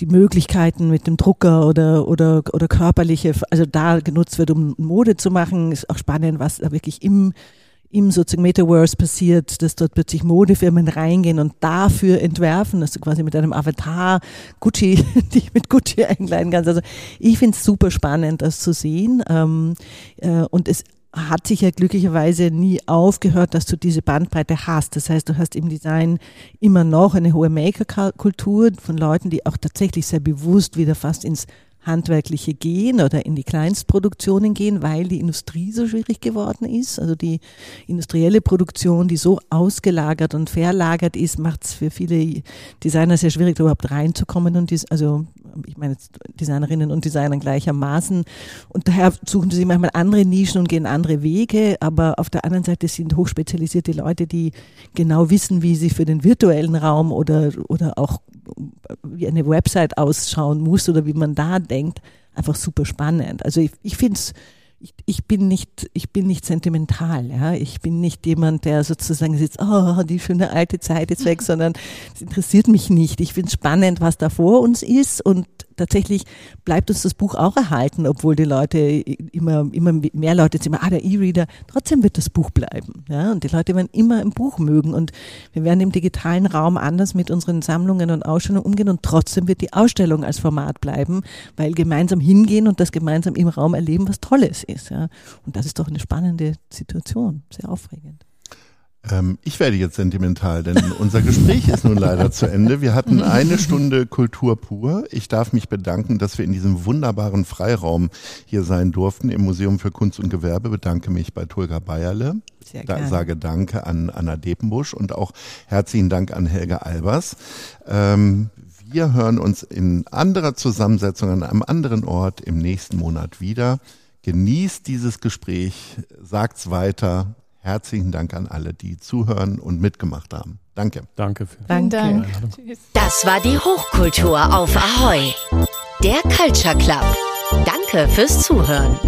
die Möglichkeiten mit dem Drucker oder, oder, oder körperliche, also da genutzt wird, um Mode zu machen, ist auch spannend, was da wirklich im im sozusagen Metaverse passiert, dass dort plötzlich Modefirmen reingehen und dafür entwerfen, dass du quasi mit einem Avatar Gucci, dich mit Gucci einkleiden kannst. Also ich finde es super spannend, das zu sehen. Ähm, äh, und es hat sich ja glücklicherweise nie aufgehört, dass du diese Bandbreite hast. Das heißt, du hast im Design immer noch eine hohe Maker-Kultur von Leuten, die auch tatsächlich sehr bewusst wieder fast ins handwerkliche gehen oder in die Kleinstproduktionen gehen, weil die Industrie so schwierig geworden ist. Also die industrielle Produktion, die so ausgelagert und verlagert ist, macht es für viele Designer sehr schwierig, überhaupt reinzukommen und dies, also ich meine Designerinnen und Designer gleichermaßen. Und daher suchen sie manchmal andere Nischen und gehen andere Wege, aber auf der anderen Seite sind hochspezialisierte Leute, die genau wissen, wie sie für den virtuellen Raum oder, oder auch wie eine Website ausschauen muss oder wie man da denkt, einfach super spannend. Also ich, ich finde es, ich, ich bin nicht, ich bin nicht sentimental, ja. Ich bin nicht jemand, der sozusagen sitzt, oh, die schöne alte Zeit ist weg, sondern es interessiert mich nicht. Ich finde es spannend, was da vor uns ist und tatsächlich bleibt uns das Buch auch erhalten, obwohl die Leute immer, immer mehr Leute jetzt immer, ah, der E-Reader, trotzdem wird das Buch bleiben. Ja? Und die Leute werden immer ein Buch mögen und wir werden im digitalen Raum anders mit unseren Sammlungen und Ausstellungen umgehen und trotzdem wird die Ausstellung als Format bleiben, weil gemeinsam hingehen und das gemeinsam im Raum erleben, was Tolles ist. Ja? Und das ist doch eine spannende Situation, sehr aufregend. Ähm, ich werde jetzt sentimental, denn unser Gespräch ist nun leider zu Ende. Wir hatten eine Stunde Kultur pur. Ich darf mich bedanken, dass wir in diesem wunderbaren Freiraum hier sein durften im Museum für Kunst und Gewerbe. Bedanke mich bei Tulga Bayerle. Sehr gerne. Da sage Danke an Anna Depenbusch und auch herzlichen Dank an Helga Albers. Ähm, wir hören uns in anderer Zusammensetzung an einem anderen Ort im nächsten Monat wieder. Genießt dieses Gespräch, sagt's weiter, Herzlichen Dank an alle, die zuhören und mitgemacht haben. Danke. Danke. Für Dank. Dank. Das war die Hochkultur auf Ahoi. Der Culture Club. Danke fürs Zuhören.